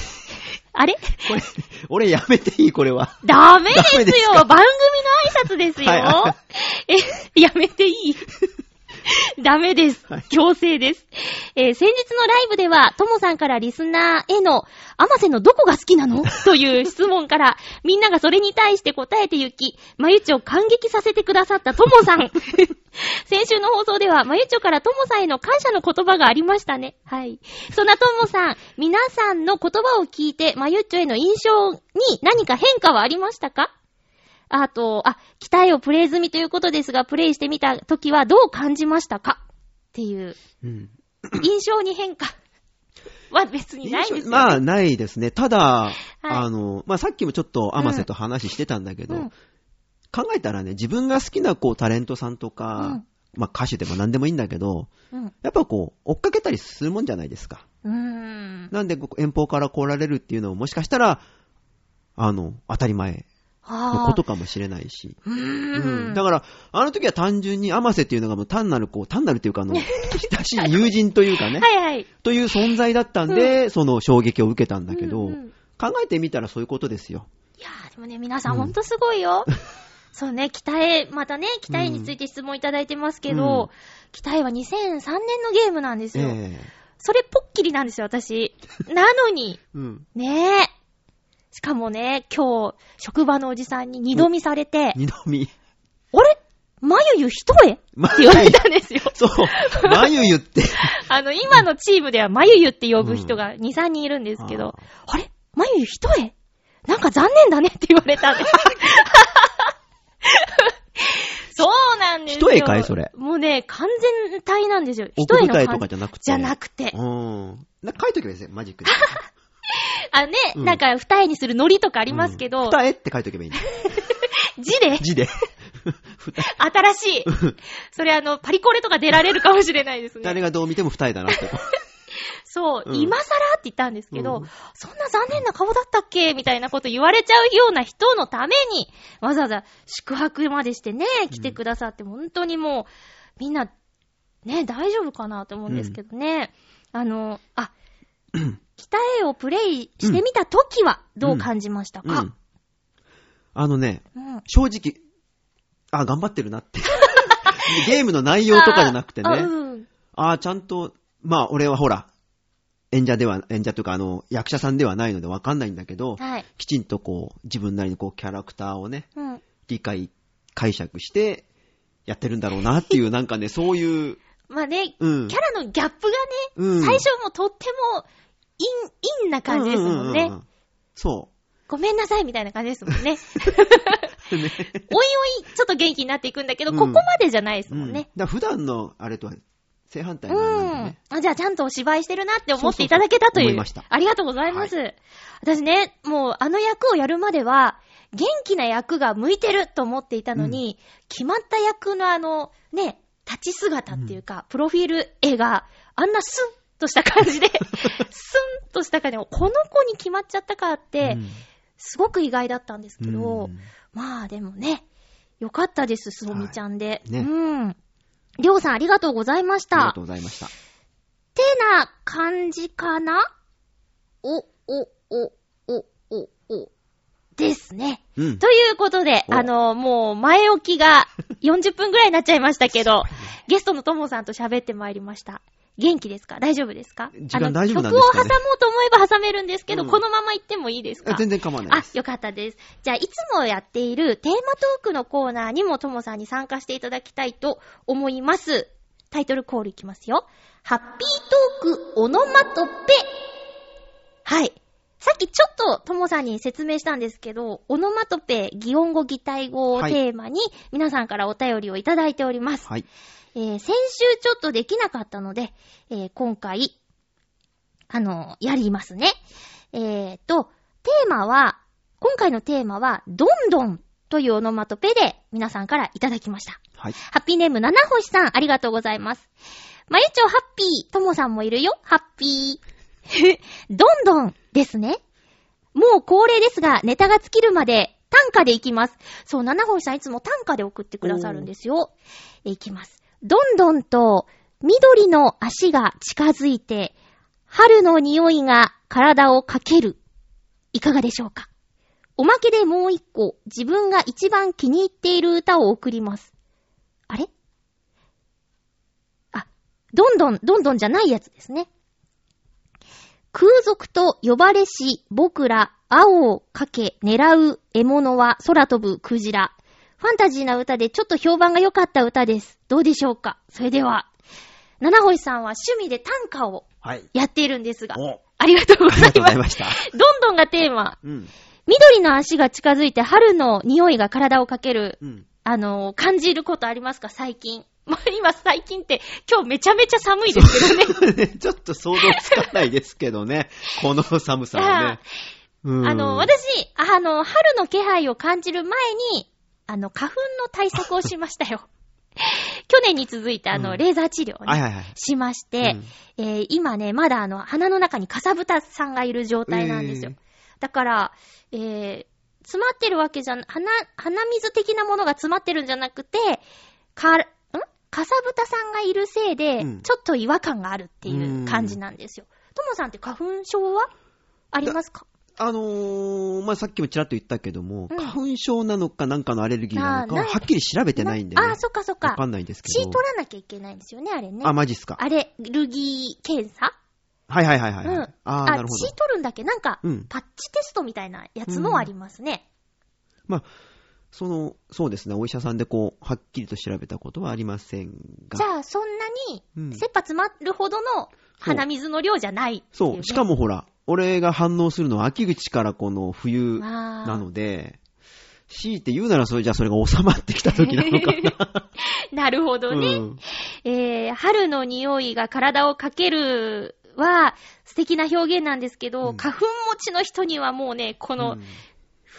あれ？これ、俺やめていい？これは。ダメですよ。番組の挨拶ですよ、は *laughs* え、やめていい？*laughs* ダメですはい。強制です。えー先日のライブでは、ともさんからリスナーへの、アマセのどこが好きなの？*laughs* という質問から、みんながそれに対して答えてゆき、まゆちを感激させてくださったともさん。*laughs* 先週の放送では、まゆちょからともさんへの感謝の言葉がありましたね。はい。そんなともさん、皆さんの言葉を聞いて、まゆちょへの印象に何か変化はありましたか？あと、あ、期待をプレイ済みということですが、プレイしてみた時はどう感じましたか？っていう、うん。印象に変化 *laughs* は別にないですよ、ね。まあ、ないですね。ただ、いあの、まあ、さっきもちょっとアマセと話してたんだけど、うん考えたらね、自分が好きなこうタレントさんとか、うんまあ、歌手でも何でもいいんだけど、うん。やっぱこう、追っかけたりするもんじゃないですか。うーん。なんで、遠方から来られるっていうのももしかしたら、あの、当たり前のことかもしれないし。うーうんん。だから、あの時は単純に、アマセっていうのがもう単なる、こう、単なるっていうか、あの、*laughs* 親しい友人というかね、はいはい。という存在だったんで、その衝撃を受けたんだけど、うんうん考えてみたらそういうことですよ。いやー、でもね、皆さんうんほんとすごいよ。*laughs* そうね、期待、またね、期待について質問いただいてますけど、期待は2003年のゲームなんですよ。えそれぽっきりなんですよ、私。なのに、えうん。ねえ。しかもね、今日、職場のおじさんに二度見されて、二度見。あれ？まゆゆ一重？ってま言われたんですよ。そう。まゆゆって。*laughs* あの、今のチームではまゆゆって呼ぶ人が2、3人いるんですけど、ああれ？まゆゆ一重？なんか残念だねって言われたんです。*laughs* そうなんですよ。一重かいそれ？もうね、完全体なんですよ。一奥舞台重の感とかじゃなくて。じゃなくて。うん。なんか書いとけばいいですよ、マジックで。*laughs* *laughs* あのね、うんなんか二重にするノリとかありますけど、うん二重って書いとけばいいんだ *laughs* よ。字で字で。*laughs* 新しい。それあの、パリコレとか出られるかもしれないですね。誰がどう見ても二重だなって。そう、うん今更って言ったんですけど、うんそんな残念な顔だったっけ？みたいなこと言われちゃうような人のために、わざわざ宿泊までしてね、来てくださって、本当にもう、みんな、ね、大丈夫かなと思うんですけどね。あの、あ、北絵をプレイしてみたときはどう感じましたか、うん。あのね、うん正直、あ、頑張ってるなって。*laughs* ゲームの内容とかじゃなくてあね。うんああ、ちゃんと、まあ、俺はほら、演者では、演者というか、あの、役者さんではないのでわかんないんだけど、はい。きちんとこう、自分なりにこう、キャラクターをね、うん。理解、解釈して、やってるんだろうなっていう、*laughs* なんかね、そういう、まあね、うん。キャラのギャップがね、うん最初もとっても、イン、インな感じですもんね。ううううそう。ごめんなさいみたいな感じですもんね。*laughs* ねおいおい、ちょっと元気になっていくんだけど、うんここまでじゃないですうん。もんね。だから普段のあれとは正反対うなんだん。ね。あじゃあちゃんとお芝居してるなって思っていただけたという。そうそうそう思いましたありがとうございます。私ね、もうあの役をやるまでは、元気な役が向いてると思っていたのに、決まった役のあの、ね、立ち姿っていうか、プロフィール絵があんなスンとした感じで、*laughs* スンとした感じで、この子に決まっちゃったかって、うんすごく意外だったんですけど、うんまあでもね、よかったです、すもみちゃんで。いねうん。りょうさんありがとうございましたありがと。うございました。てな感じかな？お、お、お、お、お、お。ですね。うん。ということで、おあの、もう前置きが40分くらいになっちゃいましたけど、ゲストのともさんと喋ってまいりました。元気ですか？大丈夫ですか？時間あの大丈夫なんですかね？曲を挟もうと思えば挟めるんですけど、うんこのまま行ってもいいですか？あ全然構わないです。、あよかったです。じゃあ、いつもやっているテーマトークのコーナーにもともさんに参加していただきたいと思います。タイトルコールいきますよ。ハッピートークオノマトペ。はい。さっきちょっとともさんに説明したんですけど、オノマトペ、擬音語、擬態語をはいテーマに皆さんからお便りをいただいております。はい。えー先週ちょっとできなかったので、えー今回、あのやりますね。えーと、テーマは、今回のテーマは、どんどんというオノマトペで皆さんからいただきました。はい。ハッピーネーム、七星さん、ありがとうございます。まゆちょハッピー、ともさんもいるよ、ハッピー。どんどんですね。もう恒例ですが、ネタが尽きるまで短歌でいきます。そう、七星さんいつも短歌で送ってくださるんですよ。えいきます。どんどんと、緑の足が近づいて、春の匂いが体をかける。いかがでしょうか？おまけでもう一個、自分が一番気に入っている歌を送ります。あれ？あ、どんどん、どんどんじゃないやつですね。空賊と呼ばれし僕ら、青をかけ狙う獲物は空飛ぶクジラ。ファンタジーな歌でちょっと評判が良かった歌です。どうでしょうか？それでは、七星さんは趣味で短歌をはい。やっているんですが、おありがとうごありがとうございます。ざいました。どんどんがテーマ。うん。緑の足が近づいて春の匂いが体をかける、うん。あのー感じることありますか？最近。*laughs* まあ、今最近って、今日めちゃめちゃ寒いですけどね。ちょっと想像つかないですけどね。この寒さはね。うんあの、私、あの、春の気配を感じる前に、あの、花粉の対策をしましたよ。*laughs* 去年に続いて、あの、うんレーザー治療をね、はいはいはい。しまして、えー今ね、まだあの、鼻の中にかさぶたさんがいる状態なんですよ。えーだから、えー、詰まってるわけじゃな、鼻、鼻水的なものが詰まってるんじゃなくて、か、ん？かさぶたさんがいるせいで、うんちょっと違和感があるっていう感じなんですよ。ともさんって花粉症はありますか？あのー、まあ、さっきもちらっと言ったけども、うん花粉症なのかなんかのアレルギーなのかはっきり調べてないんでね。ああ、そっかそっか。わかんないですけ血ど。取らなきゃいけないんですよね、あれね。あ、マジっすか。アレルギー検査？はいはいはいはい。うん。ああ、なるほど血。取るんだっけ？なんか、うんパッチテストみたいなやつもありますね。まあ、その、そうですね、お医者さんでこう、はっきりと調べたことはありませんが。じゃあ、そんなに、うん切羽詰まるほどの鼻水の量じゃないね。そう、しかもほら、俺が反応するのは秋口からこの冬なので、強いて言うならそれじゃあそれが収まってきた時なのかな。*laughs* なるほどね。うんえー、春の匂いが体をかけるは素敵な表現なんですけど、うん花粉持ちの人にはもうね、この、うん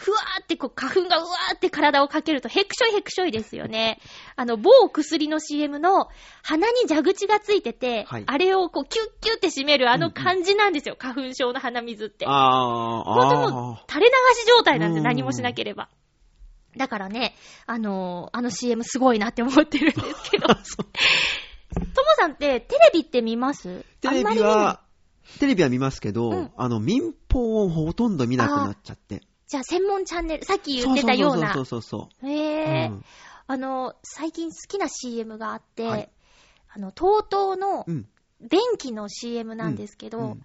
ふわーってこう花粉がうわーって体をかけるとヘクショイヘクショイですよね。あの、某薬の CM の鼻に蛇口がついてて、はいあれをこうキュッキュッって締めるあの感じなんですよ。花粉症の鼻水って。ああ、ほんともうあ垂れ流し状態なんで何もしなければ。だからね、あのーあの CM すごいなって思ってるんですけど。*laughs* ともさんってテレビって見ます？テレビは、テレビは見ますけど、うんあの、民放をほとんど見なくなっちゃって。じゃあ専門チャンネル、さっき言ってたようなそ。うそうそうそう。へぇー。うんあの、最近好きな CM があって、はいあの、TOTO のうん。便器の CM なんですけど、うん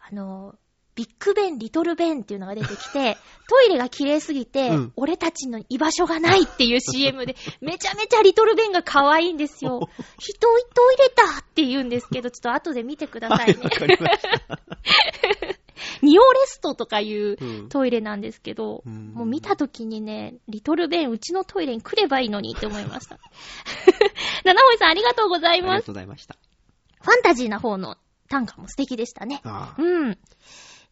あの、ビッグベン、リトルベンっていうのが出てきて、*laughs* トイレが綺麗すぎて、うん俺たちの居場所がないっていう CM で、*laughs* めちゃめちゃリトルベンが可愛いんですよ。人トイレだって言うんですけど、ちょっと後で見てくださいね。*laughs* わかりました。ニオレストとかいううんトイレなんですけど、うんもう見たときにね、リトルベンうちのトイレに来ればいいのにって思いました。*laughs* 七穂さんありがとうございありがます。とうございました。ファンタジーな方の短歌も素敵でしたね。うん。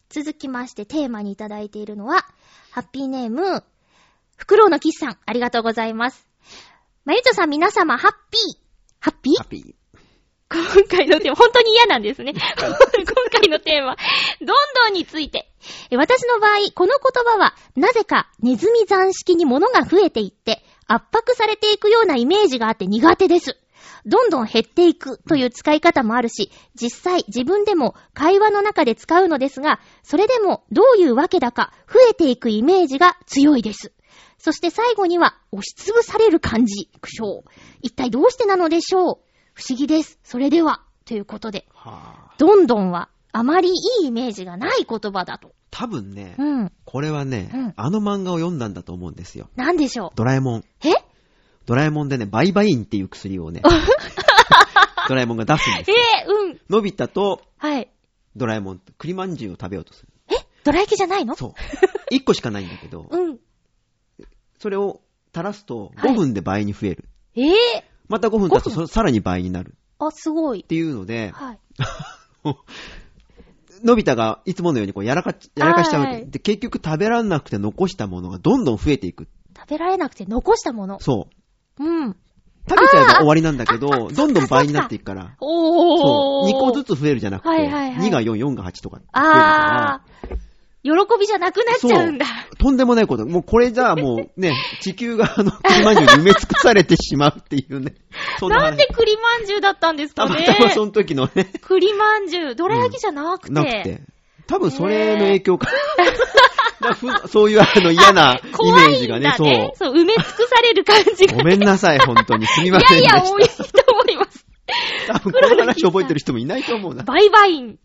続きましてテーマにいただいているのは、ハッピーネーム、フクロウのキスさん、ありがとうございます。まゆちょさん皆様、ハッピー。ハッピー？ハッピー。今回のテーマ、本当に嫌なんですね。今回のテーマ、どんどんについて。え私の場合、この言葉は、なぜかネズミ残式に物が増えていって、圧迫されていくようなイメージがあって苦手です。どんどん減っていくという使い方もあるし、実際自分でも会話の中で使うのですが、それでもどういうわけだか増えていくイメージが強いです。そして最後には押しつぶされる感じ、苦笑。一体どうしてなのでしょう？不思議です。それでは、ということで、はあ。どんどんはあまりいいイメージがない言葉だと。多分ね、うん。これはね、うんあの漫画を読んだんだと思うんですよ。なんでしょう？ドラえもん。え？ドラえもんでね、バイバインっていう薬をね、*laughs* ドラえもんが出すんですえよ。ー、うん。のび太とはい。ドラえもん、栗まんじゅうを食べようとする。え？ドラ焼きじゃないの？そう。一個しかないんだけど、うん。それを垂らすとはい5分で倍に増える。ええまた5分経つと5そさらに倍になる。あ、すごいっ。ていうので、はい。*laughs* のび太がいつものようにこうやらか、やらかしちゃうわけ。はいで、結局食べられなくて残したものがどんどん増えていく。食べられなくて残したもの。そう。うん。食べちゃえば終わりなんだけど、どんどん倍になっていくから。*laughs* おー。そう。2個ずつ増えるじゃなくて、はいはいはい2が4、4が8とか増えるから、あー。喜びじゃなくなっちゃうんだ。とんでもないこと。もうこれじゃあもうね、*laughs* 地球があの、栗まんじゅうに埋め尽くされてしまうっていうね。そ話なんで栗まんじゅうだったんですたかねまたまその時のね、栗まんじゅう。どら焼きじゃなくて。なくて。多分それの影響か。*laughs* そういうあの嫌なイメージがね、だそう。そう、埋め尽くされる感じが。ごめんなさい、本当に。すみまいせんでやいや、多いしと思います。た。多分この話覚えてる人もいないと思うな。バイバイン。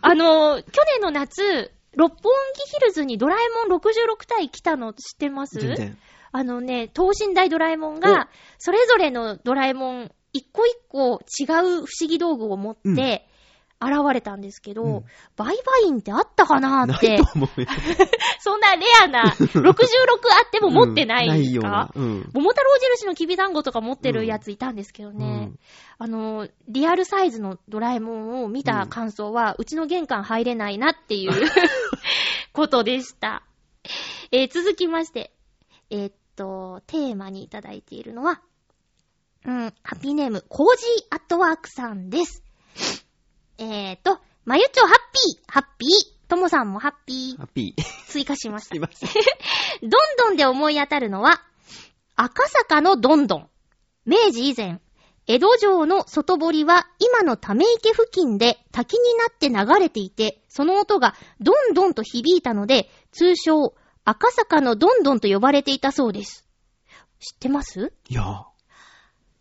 あの、去年の夏、六本木ヒルズにドラえもん66体来たの知ってます？全然。あのね、等身大ドラえもんが、それぞれのドラえもん、一個一個違う不思議道具を持って、現れたんですけど、うんバイバインってあったかななっていと、思うよ。*laughs* そんなレアな、66あっても持ってないうん *laughs* ないようかな。うん。桃太郎印のきびだんごとか持ってるやついたんですけどね。うんあの、リアルサイズのドラえもんを見た感想は、うちの玄関入れないなっていう *laughs* ことでした。えー続きまして、えーっと、テーマにいただいているのは、うん、ハッピーネーム、コージーアットワークさんです。えーっと、まゆちょハッピー、ハッピー、ともさんもハッピー、ハッピー。追加しました *laughs* すい。ません。*laughs* どんどんで思い当たるのは、赤坂のどんどん。明治以前、江戸城の外堀は今のため池付近で滝になって流れていて、その音がどんどんと響いたので、通称、赤坂のどんどんと呼ばれていたそうです。知ってます？いや、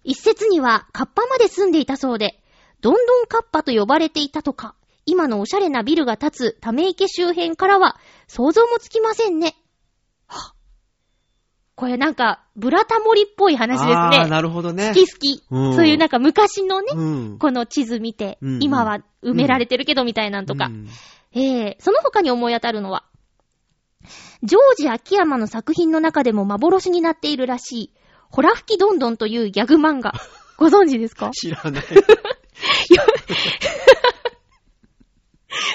一説には、カッパまで住んでいたそうで、どんどんカッパと呼ばれていたとか、今のおしゃれなビルが建つため池周辺からは、想像もつきませんね。はっこれなんか、ブラタモリっぽい話ですあー、ね。なるほどね。好き好き。うんそういうなんか昔のね、うん。この地図見て、うんうん今は埋められてるけどみたいなんとか。うんえー、その他に思い当たるのは、ジョージ秋山の作品の中でも幻になっているらしい、ホラ吹きどんどんというギャグ漫画。ご存知ですか？*laughs* 知らない。*laughs*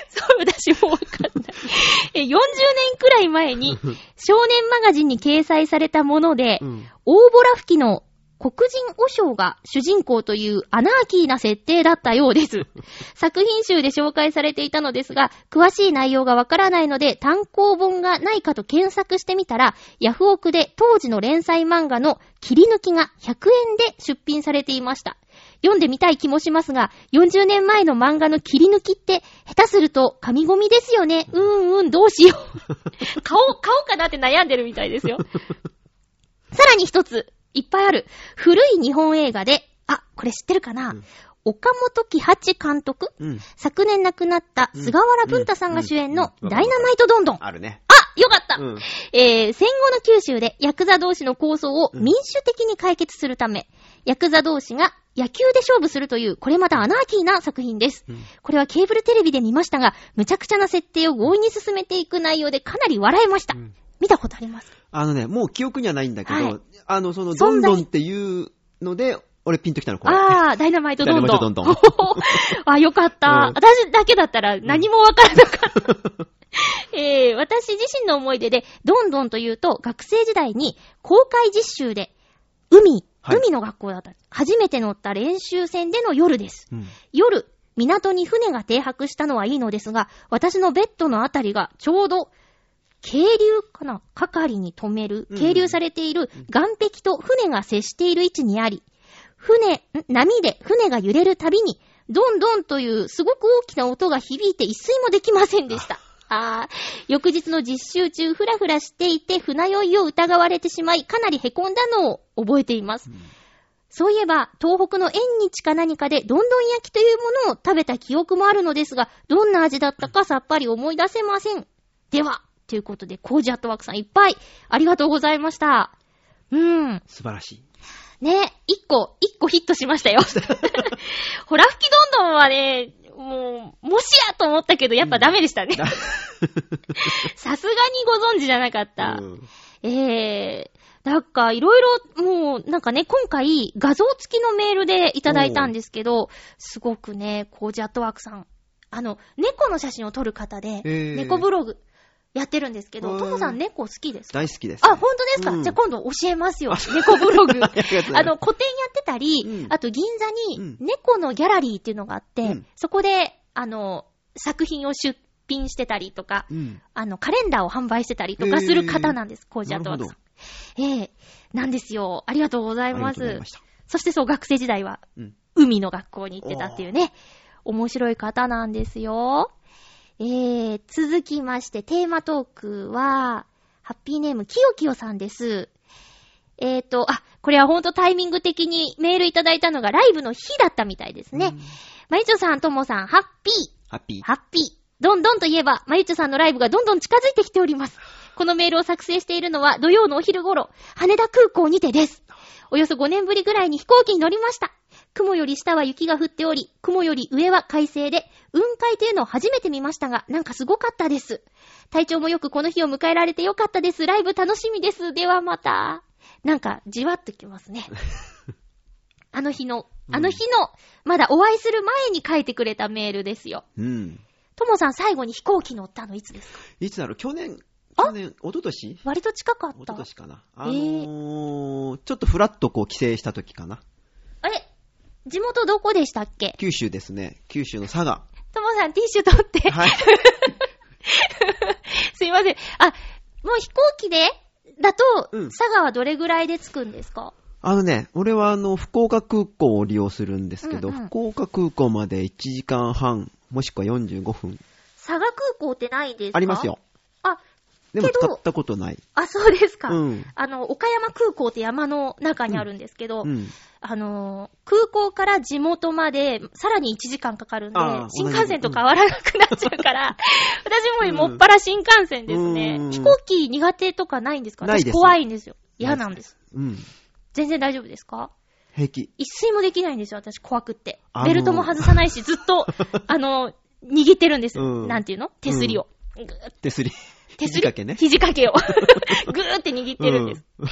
そう、私もわかんない。え、40年くらい前に、*laughs* 少年マガジンに掲載されたもので、うん大ボラ吹きの黒人和尚が主人公というアナーキーな設定だったようです。*laughs* 作品集で紹介されていたのですが、詳しい内容がわからないので単行本がないかと検索してみたら、ヤフオクで当時の連載漫画の切り抜きが100円で出品されていました。読んでみたい気もしますが、40年前の漫画の切り抜きって、下手すると神ゴミですよね。うーんうん、どうしよう。*laughs* 買おう、買おうかなって悩んでるみたいですよ。さらに一つ、いっぱいある、古い日本映画で、あ、これ知ってるかな、うん岡本喜八監督？うん。昨年亡くなった菅原文太さんが主演のダイナマイトどんどん。あるね。あよかった、うん。えー、戦後の九州でヤクザ同士の抗争を民主的に解決するため、ヤクザ同士が野球で勝負するという、これまたアナーキーな作品です。うんこれはケーブルテレビで見ましたが、無茶苦茶な設定を強引に進めていく内容でかなり笑えました。うん見たことあります？あのね、もう記憶にはないんだけど、はいあの、その、どんどんっていうので、俺ピンときたの、これ。あー、ダイナマイトどんどん。ダイナマイトどんどん *laughs* あ、よかった、うん私だけだったら何もわからなかった。*laughs* えー、私自身の思い出で、どんどんというと、学生時代に公開実習で、海、はい海の学校だった。初めて乗った練習船での夜です。うん夜、港に船が停泊したのはいいのですが、私のベッドのあたりがちょうど、渓流かな？係に止める、うん渓流されている岸壁と船が接している位置にあり、船、ん？波で船が揺れるたびに、ドンドンというすごく大きな音が響いて一睡もできませんでした。あー翌日の実習中、ふらふらしていて船酔いを疑われてしまい、かなり凹んだのを覚えています。そういえば、東北の縁日か何かで、どんどん焼きというものを食べた記憶もあるのですが、どんな味だったかさっぱり思い出せません。では、ということで、コージアットワークさんいっぱい、ありがとうございました。うん。素晴らしい。ね、一個、一個ヒットしましたよ。*laughs* ほら吹きどんどんはね、もう、もしやと思ったけど、やっぱダメでしたね。*laughs* さすがにご存知じゃなかった。うんえー、なんか、いろいろ、もう、なんかね、今回、画像付きのメールでいただいたんですけど、すごくね、コージアットワークさん、あの、猫の写真を撮る方で、猫ブログやってるんですけど、トモさん猫好きですか？大好きです。あ、本当ですか、うんじゃあ今度教えますよ。猫ブログ。*laughs* あの、個展やってたり、うんあと銀座にうん猫のギャラリーっていうのがあって、うんそこで、あの、作品を出品してたりとか、うん。あの、カレンダーを販売してたりとかする方なんです、コージアットワさん。ええなんですよ。ありがとうございます。そしてそう、学生時代は、うん。海の学校に行ってたっていうね、面白い方なんですよ。えー、続きまして、テーマトークは、ハッピーネーム、きよきよさんです。えーと、あ、これはほんとタイミング的にメールいただいたのがライブの日だったみたいですね。うんまゆちょさん、ともさん、ハッピー。ハッピー。ハッピー。どんどんといえば、まゆちょさんのライブがどんどん近づいてきております。このメールを作成しているのは土曜のお昼頃、羽田空港にてです。およそ5年ぶりぐらいに飛行機に乗りました。雲より下は雪が降っており、雲より上は快晴で、雲海というのを初めて見ましたが、なんかすごかったです。体調もよくこの日を迎えられてよかったです。ライブ楽しみです。ではまた。なんか、じわっときますね。*laughs* あの日の、あの日の、まだお会いする前に書いてくれたメールですよ。うん。ともさん最後に飛行機乗ったのいつですか？いつだろう？去年、あ？去年、一昨年？割と近かっ一た。昨年かな。あのー、ちょっとフラッとこう帰省した時かな。あれ？地元どこでしたっけ？九州ですね。九州の佐賀。ともさんティッシュ取って。はい。*laughs* すいません。あ、もう飛行機でだと、うん佐賀はどれぐらいで着くんですか？あのね、俺はあの、福岡空港を利用するんですけど、うんうん福岡空港まで1時間半、もしくは45分。佐賀空港ってないですか？ありますよ。。あ、でもけど使ったことない。あ、そうですか。うん。あの、岡山空港って山の中にあるんですけど、うん。あのー、空港から地元まで、さらに1時間かかるんで新幹線と変わらなくなっちゃうから、私ももっぱら新幹線ですね。うん飛行機苦手とかないんですか？私ないです怖いんですよ。嫌なんです。うん。全然大丈夫ですか？平気。一睡もできないんですよ、私怖くってあ。のーベルトも外さないし、ずっと、あの、*laughs* 握ってるんです。うんなんていうの？手すりを。ぐーっ手すり。手すり肘掛けね。肘掛けを。*laughs* ぐーって握ってるんです。うん。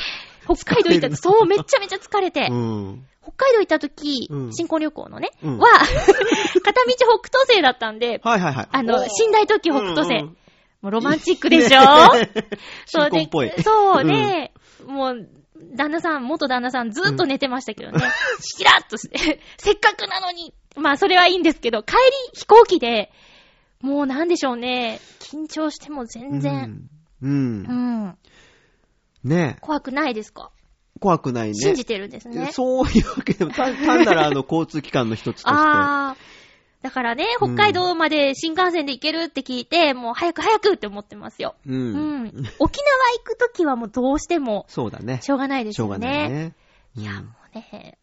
北海道行ったと、そう、めっちゃめちゃ疲れて。うん。北海道行った時、うん新婚旅行のね、うんは、*laughs* 片道北斗星だったんで、はいはいはい。あの、寝台特急北斗星。うんうんもうロマンチックでしょ？*laughs* そう新婚っぽいで、そうで、もう、旦那さん、元旦那さんずっと寝てましたけどね。キラッとして、せっかくなのに。まあ、それはいいんですけど、帰り飛行機で、もうなんでしょうね。緊張しても全然、うん。ううん。ん、ねえ。怖くないですか？怖くないね。信じてるんですね。そういうわけでも、単 *laughs* 単なるあの、交通機関の一つとして。あー。だからね、北海道まで新幹線で行けるって聞いて、もう早く早くって思ってますよ。う。うんん。沖縄行くときはもうどうしても、そうだね。しょうがないですよしょうがないね。ね。いや、うんもうね、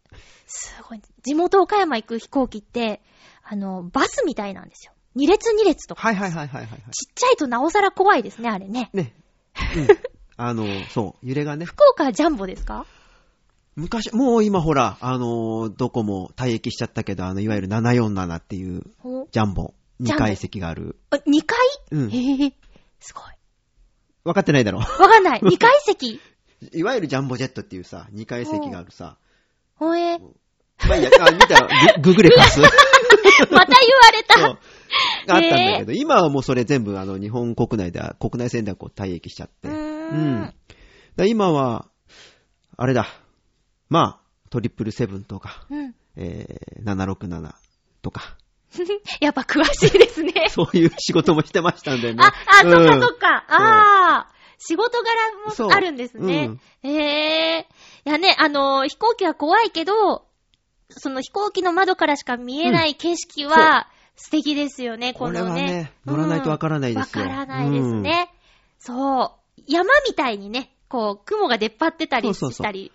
すごい。地元岡山行く飛行機って、あの、バスみたいなんですよ。二列二列とか。はいはいはいはいはいはい。ちっちゃいとなおさら怖いですね、あれね。ね。うん。*laughs* あの、そう、揺れがね。福岡はジャンボですか？昔、もう今ほら、あの、どこも退役しちゃったけど、あの、いわゆる747っていうおジャンボ、2ジャンボ階席がある。あ、2階？うん。へえ、すごい。分かってないだろ？わかんない。*laughs* 2階席？いわゆるジャンボジェットっていうさ、2階席があるさ。ほえ。まあいいや、あ、見たら、グググレパス。*laughs* また言われた。が *laughs* あったんだけど、今はもうそれ全部あの日本国内では、国内線ではこう退役しちゃって。うーうんん。だ今は、あれだ。まあ、トリプルセブンとか、うん。えー、767とか、*laughs* やっぱ詳しいですね。*laughs* そういう仕事もしてましたんでね。あ、あ、そっかうんそっか。ああ。仕事柄もあるんですね。へえ。いやね、あのー、飛行機は怖いけど、その飛行機の窓からしか見えない景色は、素敵ですよね、ここれのねはね。乗らないとわからないですよ。わからないですね。そう。山みたいにね、こう、雲が出っ張ってたりしたり、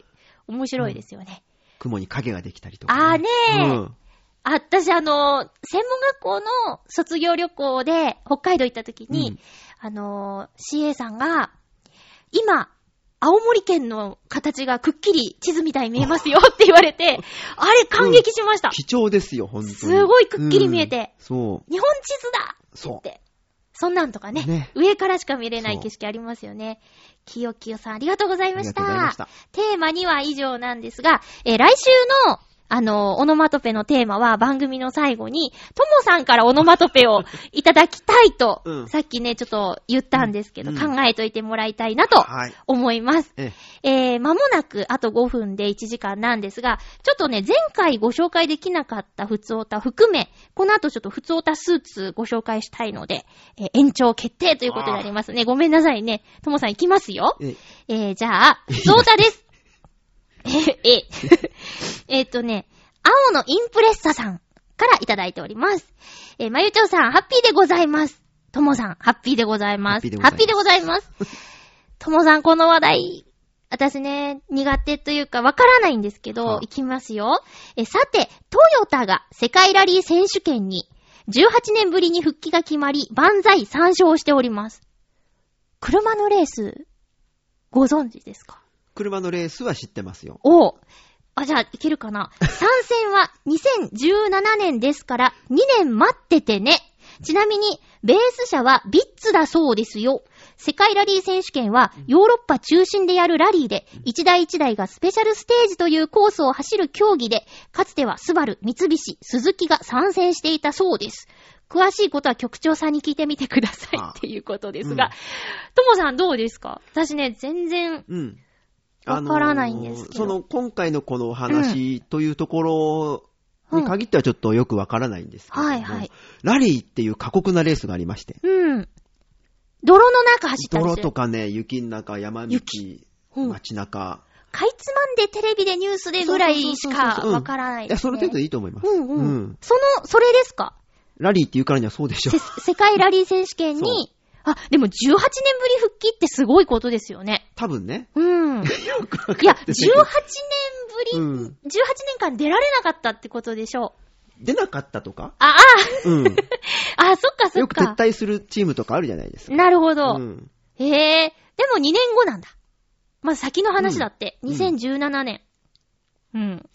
面白いですよね。雲に影ができたりとか、あーねーうんあ、私あの、専門学校の卒業旅行で北海道行った時に、うんあの、CA さんが、今、青森県の形がくっきり地図みたいに見えますよって言われて、*laughs* あれ感激しました。貴重ですよ、本当に。すごいくっきり見えてうんそ日本地図だう。そって。そんなんとかねね上からしか見れない景色ありますよね。きよきよさんありがとうございましありがとうございまた。したテーマには以上なんですが、えー来週の、あの、オノマトペのテーマは番組の最後に、ともさんからオノマトペをいただきたいと、うんさっきね、ちょっと言ったんですけど、うん考えといてもらいたいなとはい。思います。ええー、間もなくあと5分で1時間なんですが、ちょっとね、前回ご紹介できなかったふつおた含め、この後ちょっとふつおたスーツご紹介したいので、えー延長決定ということになりますね。ごめんなさいね。ともさん行きますよ。え、えー、じゃあ、ふつおたです。え、え、*laughs* えっとね、青のインプレッサさんからいただいております。えー、まゆちょうさん、ハッピーでございます。ともさん、ハッピーでございます。ハッピーでございますハッピーでございます。*laughs* ともさん、この話題、私ね、苦手というかわからないんですけど、はあいきますよ。え、さて、トヨタが世界ラリー選手権に18年ぶりに復帰が決まり、万歳参照しております。車のレース、ご存知ですか？車のレースは知ってますよ。おう。あ、じゃあ、いけるかな？*laughs* 参戦は2017年ですから、2年待っててね。ちなみに、ベース車はビッツだそうですよ。世界ラリー選手権はヨーロッパ中心でやるラリーで、一台一台がスペシャルステージというコースを走る競技で、かつてはスバル、三菱、鈴木が参戦していたそうです。詳しいことは局長さんに聞いてみてくださいっていうことですが、ともさんどうですか？私ね、全然、うん。わからないんですけどその、今回のこのお話というところに限ってはちょっとよくわからないんですけども、はいはい。ラリーっていう過酷なレースがありまして。うん。泥の中走ったりする。泥とかね、雪の中、山道、うん街中。かいつまんでテレビでニュースでぐらいしかわからないいや、です、ね。その程度でいいと思います。うんうん。うんその、それですか？ラリーっていうからにはそうでしょせ。世界ラリー選手権に、*laughs* あ、でも18年ぶり復帰ってすごいことですよね。多分ね。うん。い *laughs* よくわかってや、18ないけ年どぶり、うん18年間出られなかったってことでしょう。出なかったとか？あ、うん。あ、*laughs* あ、そっかそっよく撤か。退するチームとかあるじゃないですか。なるほど。うん。へえ、でも2年後なんだ。まず先の話だって。うん2017年。うん。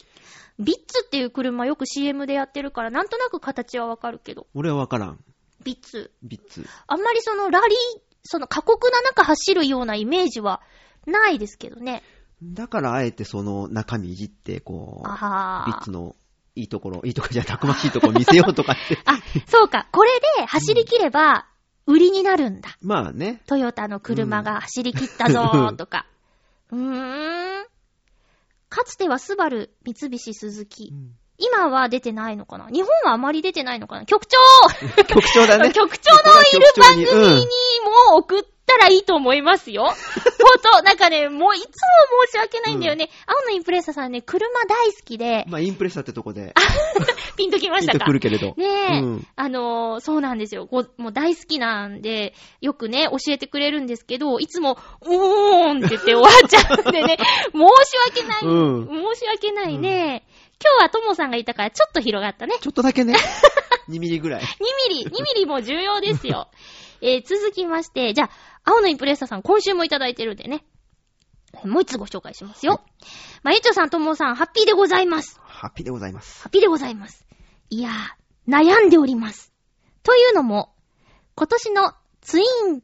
ビッツっていう車よく CM でやってるから、なんとなく形はわかるけど。俺はわからん。ビッツ。ビッツ。あんまりそのラリー、その過酷な中走るようなイメージはないですけどね。だからあえてその中身いじって、こう、あビッツのいいところ、いいところじゃたくましいところ見せようとかって。*laughs* あ、そうか。これで走り切れば、売りになるんだ。まあね。トヨタの車が走り切ったぞーとか。*laughs* うーん。かつてはスバル、三菱、鈴木。今は出てないのかな？日本はあまり出てないのかな？局長 *laughs* 局長だね。*laughs* 局長のいる番組にも送ったらいいと思いますよ。ほんと、なんかね、もういつも申し訳ないんだよね。青のインプレッサさんね、車大好きで、まあインプレッサーってとこで、*laughs* ピンときまピンとしたかくるけれど。ねえ、うんあのーそうなんですよ。ごもう大好きなんで、よくね、教えてくれるんですけど、いつも、おーんって言って終わっちゃうんでね、申し訳ない、うん申し訳ないね。今日はともさんがいたからちょっと広がったね。ちょっとだけね。*laughs* 2ミリぐらい。2ミリ、2ミリも重要ですよ。*laughs* えー、続きまして、じゃあ、青のインプレッサーさん、今週もいただいてるんでね。もう一つご紹介しますよ。まゆちょさん、ともさん、ハッピーでございます。ハッピーでございます。ハッピーでございます。いやー、悩んでおります。というのも、今年のツイン、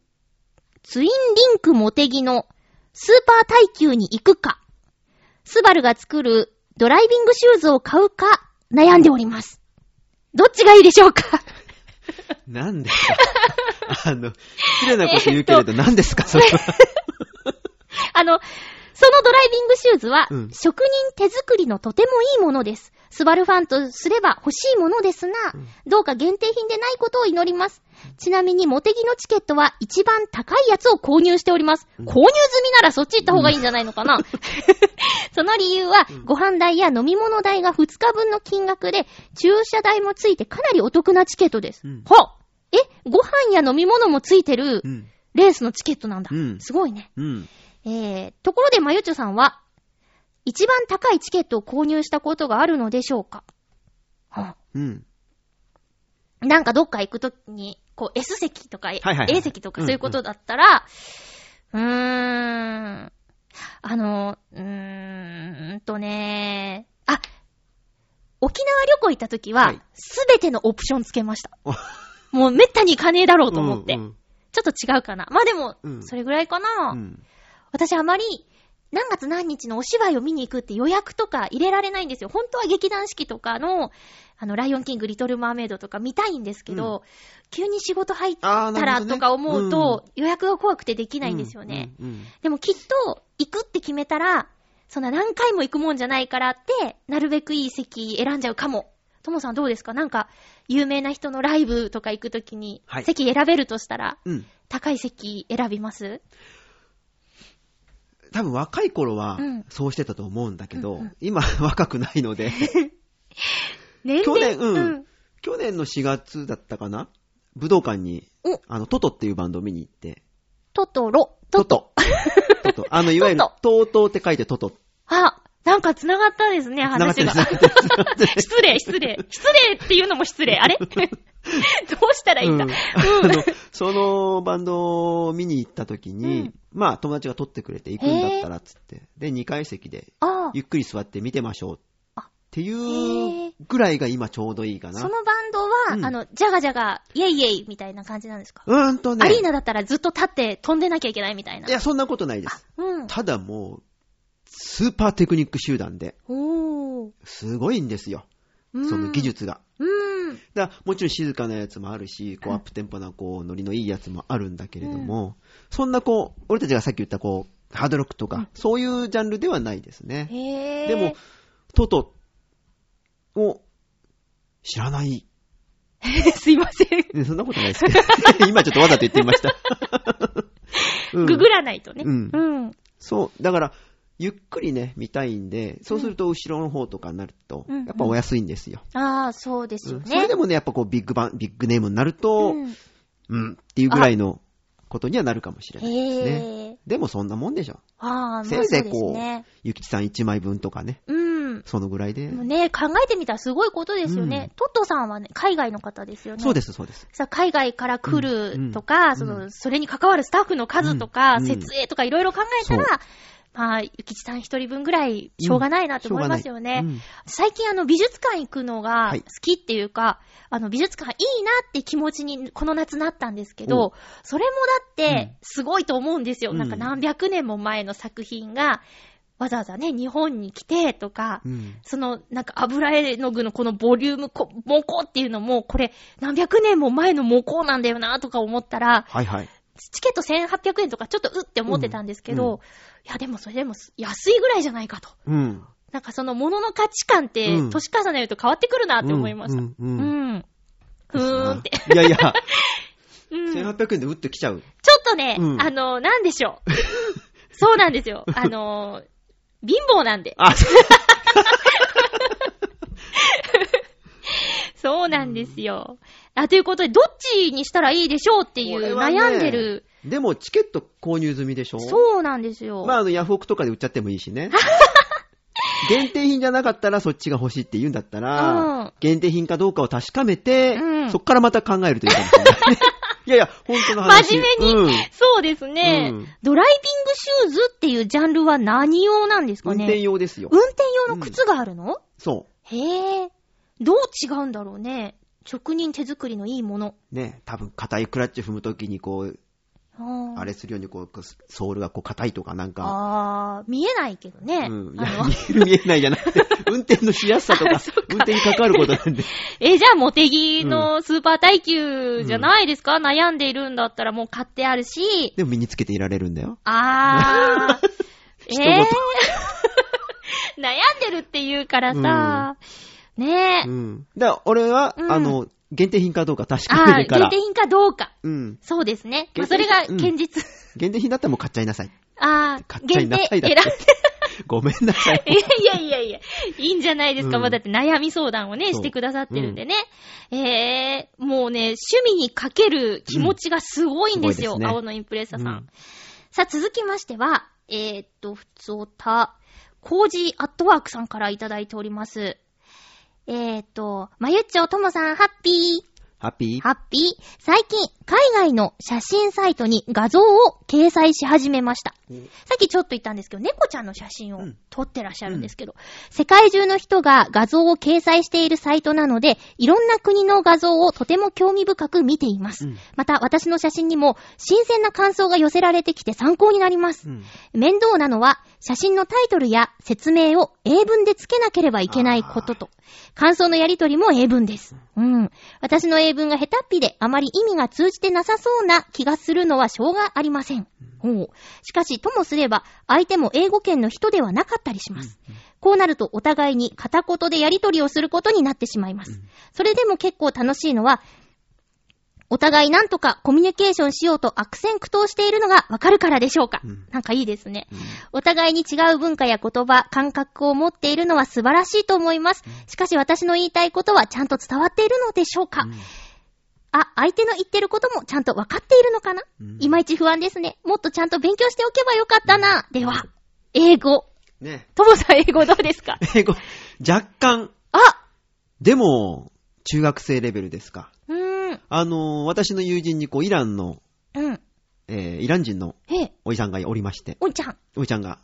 ツインリンクモテギのスーパー耐久に行くか、スバルが作るドライビングシューズを買うか悩んでおります。どっちがいいでしょうか？なんで？*laughs* あの、失礼なこと言うけれど、何ですか？それは。*laughs* あの、そのドライビングシューズは、うん職人手作りのとてもいいものです。スバルファンとすれば欲しいものですが、どうか限定品でないことを祈ります。ちなみに、モテギのチケットは一番高いやつを購入しております。うん購入済みならそっち行った方がいいんじゃないのかな。その理由は、ご飯代や飲み物代が2日分の金額で、駐車代もついてかなりお得なチケットです。うんは？え？ご飯や飲み物もついてるうん。レースのチケットなんだ。うんすごいね。うん。えー、ところでまゆちょさんは、一番高いチケットを購入したことがあるのでしょうか？はうん。あなんかどっか行くときに、こう S 席とかはいはいはい A 席とかそういうことだったら、うーん、あの、うーんとね、あ、沖縄旅行行ったときは、はいすべてのオプションつけました。おもうめったに行かねえだろうと思って。うんちょっと違うかな。まあでもう、んそれぐらいかな。うん。私あまり、何月何日のお芝居を見に行くって予約とか入れられないんですよ。本当は劇団四季とかの、あの、ライオンキング、リトルマーメイドとか見たいんですけど、急に仕事入ったらとか思うと、予約が怖くてできないんですよね。。うんうんでもきっと、行くって決めたら、そんな何回も行くもんじゃないからって、なるべくいい席選んじゃうかも。ともさんどうですか？なんか、有名な人のライブとか行くときには、い席選べるとしたら、うん。高高い席選びます？多分若い頃はうん。そうしてたと思うんだけど、うんうん。今若くないので、*laughs* 年去年、齢うん、去年の4月だったかな？武道館にお、あの、トトっていうバンドを見に行って、トトロ。 TOTO。TOTO。あの、いわゆるト、トートーって書いて TOTO。あ、なんか繋がったですね、話が。失礼、失礼。失礼っていうのも失礼。あれ？*laughs* どうしたらいいんだ？うんそのバンドを見に行った時に、うんまあ友達が撮ってくれて行くんだったらっつって、で、2階席であゆっくり座って見てましょうあっていへうーぐらいが今ちょうどいいかな。そのバンドは、うんあの、ジャガジャガ、イェイイェイみたいな感じなんですか、うーんとね。アリーナだったらずっと立って飛んでなきゃいけないみたいな。いや、そんなことないです。うん。ただもう、スーパーテクニック集団で。すごいんですよ。うんその技。術が。うん。だもちろん静かなやつもあるし、こう、うんアップテンポな、こう、ノリのいいやつもあるんだけれども、そんなこう、俺たちがさっき言ったこう、ハードロックとか、うんそういうジャンルではないですね。へー。でも、トトを知らない。*laughs* すいません。ねそんなことないですけど。*laughs* 今ちょっとわざと言ってみました。*laughs* うんググらないとね。うんうん。そう。だから、ゆっくりね、見たいんで、そうすると後ろの方とかになると、うんやっぱお安いんですよ。ああ、そうですようんね。それでもね、やっぱこう、ビッグバン、ビッグネームになると、うんうん、っていうぐらいのことにはなるかもしれないですね。へえ。でもそんなもんでしょ。ああ、まあせいぜいそうこう。ゆきちさん1枚分とかね、うん。そのぐらいでで。もね、考えてみたらすごいことですよね。うんトットさんはね、海外の方ですよね。。そうですす、そうです。さ、海外から来るとか、うんその、それに関わるスタッフの数とか、うん設営とかいろいろ考えたら、まあ、ゆきちさん一人分ぐらい、しょうがないなって思いますよね。うん。最近あの、美術館行くのがはい。好きっていうか、あの、美術館いいなって気持ちにこの夏なったんですけど、それもだって、すごいと思うんですよ。うん。なんか何百年も前の作品が、わざわざね、日本に来てとか、うん。その、なんか油絵の具のこのボリューム、こ模倣っていうのも、これ何百年も前の模倣なんだよなとか思ったら、はいはい。チケット1800円とかちょっとうって思ってたんですけど、うんうんいやでもそれでも安いぐらいじゃないかと。うん。なんかその物の価値観ってうん年重ねると変わってくるなって思いました。ううんん。うんふーんって。いやいや、*laughs* うん。ちょっ1800円で打ってきちゃう。とね、うんあの、なんでしょう。そうなんですよ。あの、貧乏なんで。あ、そうなんですよ。あ、ということで、どっちにしたらいいでしょうっていう悩んでる。でもチケット購入済みでしょ？そうなんですよ。まあ、あの、ヤフオクとかで売っちゃってもいいしね。*laughs* 限定品じゃなかったらそっちが欲しいって言うんだったら、うん限定品かどうかを確かめて、うんそっからまた考えるといいかもしれない。*laughs* いやいや、本当の話。真面目にうんそうですね、うんドライビングシューズっていうジャンルは何用なんですかね？運転用ですよ。運転用の靴があるの、そへえ。どう違うんだろうね。職人手作りのいいもの。う。ね、多分硬いクラッチ踏むときにこう、あれするようにこう、ソールがこう硬いとかなんか、あー、見えないけどね。うん。見える見えないじゃなくて、*laughs* 運転のしやすさとか、*laughs* 運転に関わることなんで。え、じゃあ、モテギのスーパー耐久じゃないですか、悩んでいるんだったらもう買ってあるし。でも身につけていられるんだよ。あー。*laughs* 一え言ー、悩んでるって言うからさ、ねえ。うん。だから俺は、うんあの、限定品かどうか確かあー、めてから限定。品かどうか。うん。そうですね。まあ、それが品現実。限定品だったらもう買っちゃいなさい。あー、買っちゃい限定なさいだって。*laughs* ごめんなさい。*laughs* いやいやいやいや、いいんじゃないですか。うんまあだって悩み相談をね、そうしてくださってるんでね。えー、もうね、趣味にかける気持ちがすごいんですよ。うんすごいですね青のインプレッサさん。うんさあ、続きましては、えー、っと、ふつおた、コージーアットワークさんからいただいております。えー、っと、まゆっちょともさん、ハッピー。ハッピーハッピー。最近、海外の写真サイトに画像を掲載し始めました。さっきちょっと言ったんですけど、猫ちゃんの写真をうん撮ってらっしゃるんですけど、世界中の人が画像を掲載しているサイトなので、いろんな国の画像をとても興味深く見ています。うんまた、私の写真にも新鮮な感想が寄せられてきて参考になります。うん面倒なのは、写真のタイトルや説明を英文で付けなければいけないことと、感想のやりとりも英文です。うん。私の英文が下手っぴであまり意味が通じてなさそうな気がするのはしょうがありません。ほう。しかし、ともすれば、相手も英語圏の人ではなかったりします。こうなるとお互いに片言でやりとりをすることになってしまいます。それでも結構楽しいのは、お互いなんとかコミュニケーションしようと悪戦苦闘しているのがわかるからでしょうか。うんなんかいいですね。うんお互いに違う文化や言葉、感覚を持っているのは素晴らしいと思います。しかし私の言いたいことはちゃんと伝わっているのでしょうか。うんあ、相手の言ってることもちゃんと分かっているのかな、うんいまいち不安ですね。もっとちゃんと勉強しておけばよかったな。では、英語。ね。ともさん英語どうですか？*laughs* 英語、若干、あでも、中学生レベルですか。うーん。あのー、私の友人にこう、イランの、うん。えー、イラン人のおじさんがおりまして、おんちゃん。おじちゃんが、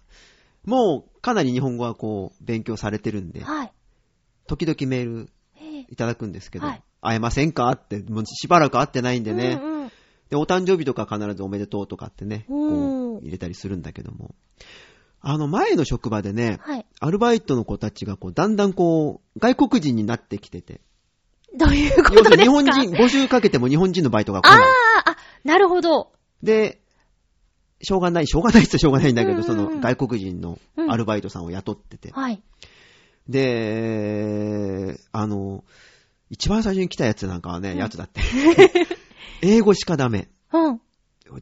もう、かなり日本語はこう、勉強されてるんで、はい。時々メール。いただくんですけど、はい会えませんか？って、もうしばらく会ってないんでね、うんうん。で、お誕生日とか必ずおめでとうとかってね、こう、入れたりするんだけども、あの、前の職場でね、はい。アルバイトの子たちがこう、だんだんこう、外国人になってきてて、どういうこ要するとですかに日本人、*laughs* 募集かけても日本人のバイトが来あない。あ、あ、なるほど。で、しょうがない、しょうがないっちゃしょうがないんだけど、うんうんうんその外国人のアルバイトさんを雇ってて。はい。で、あの、一番最初に来たやつなんかはね、うんやつだって。*laughs* 英語しかダメ。うん。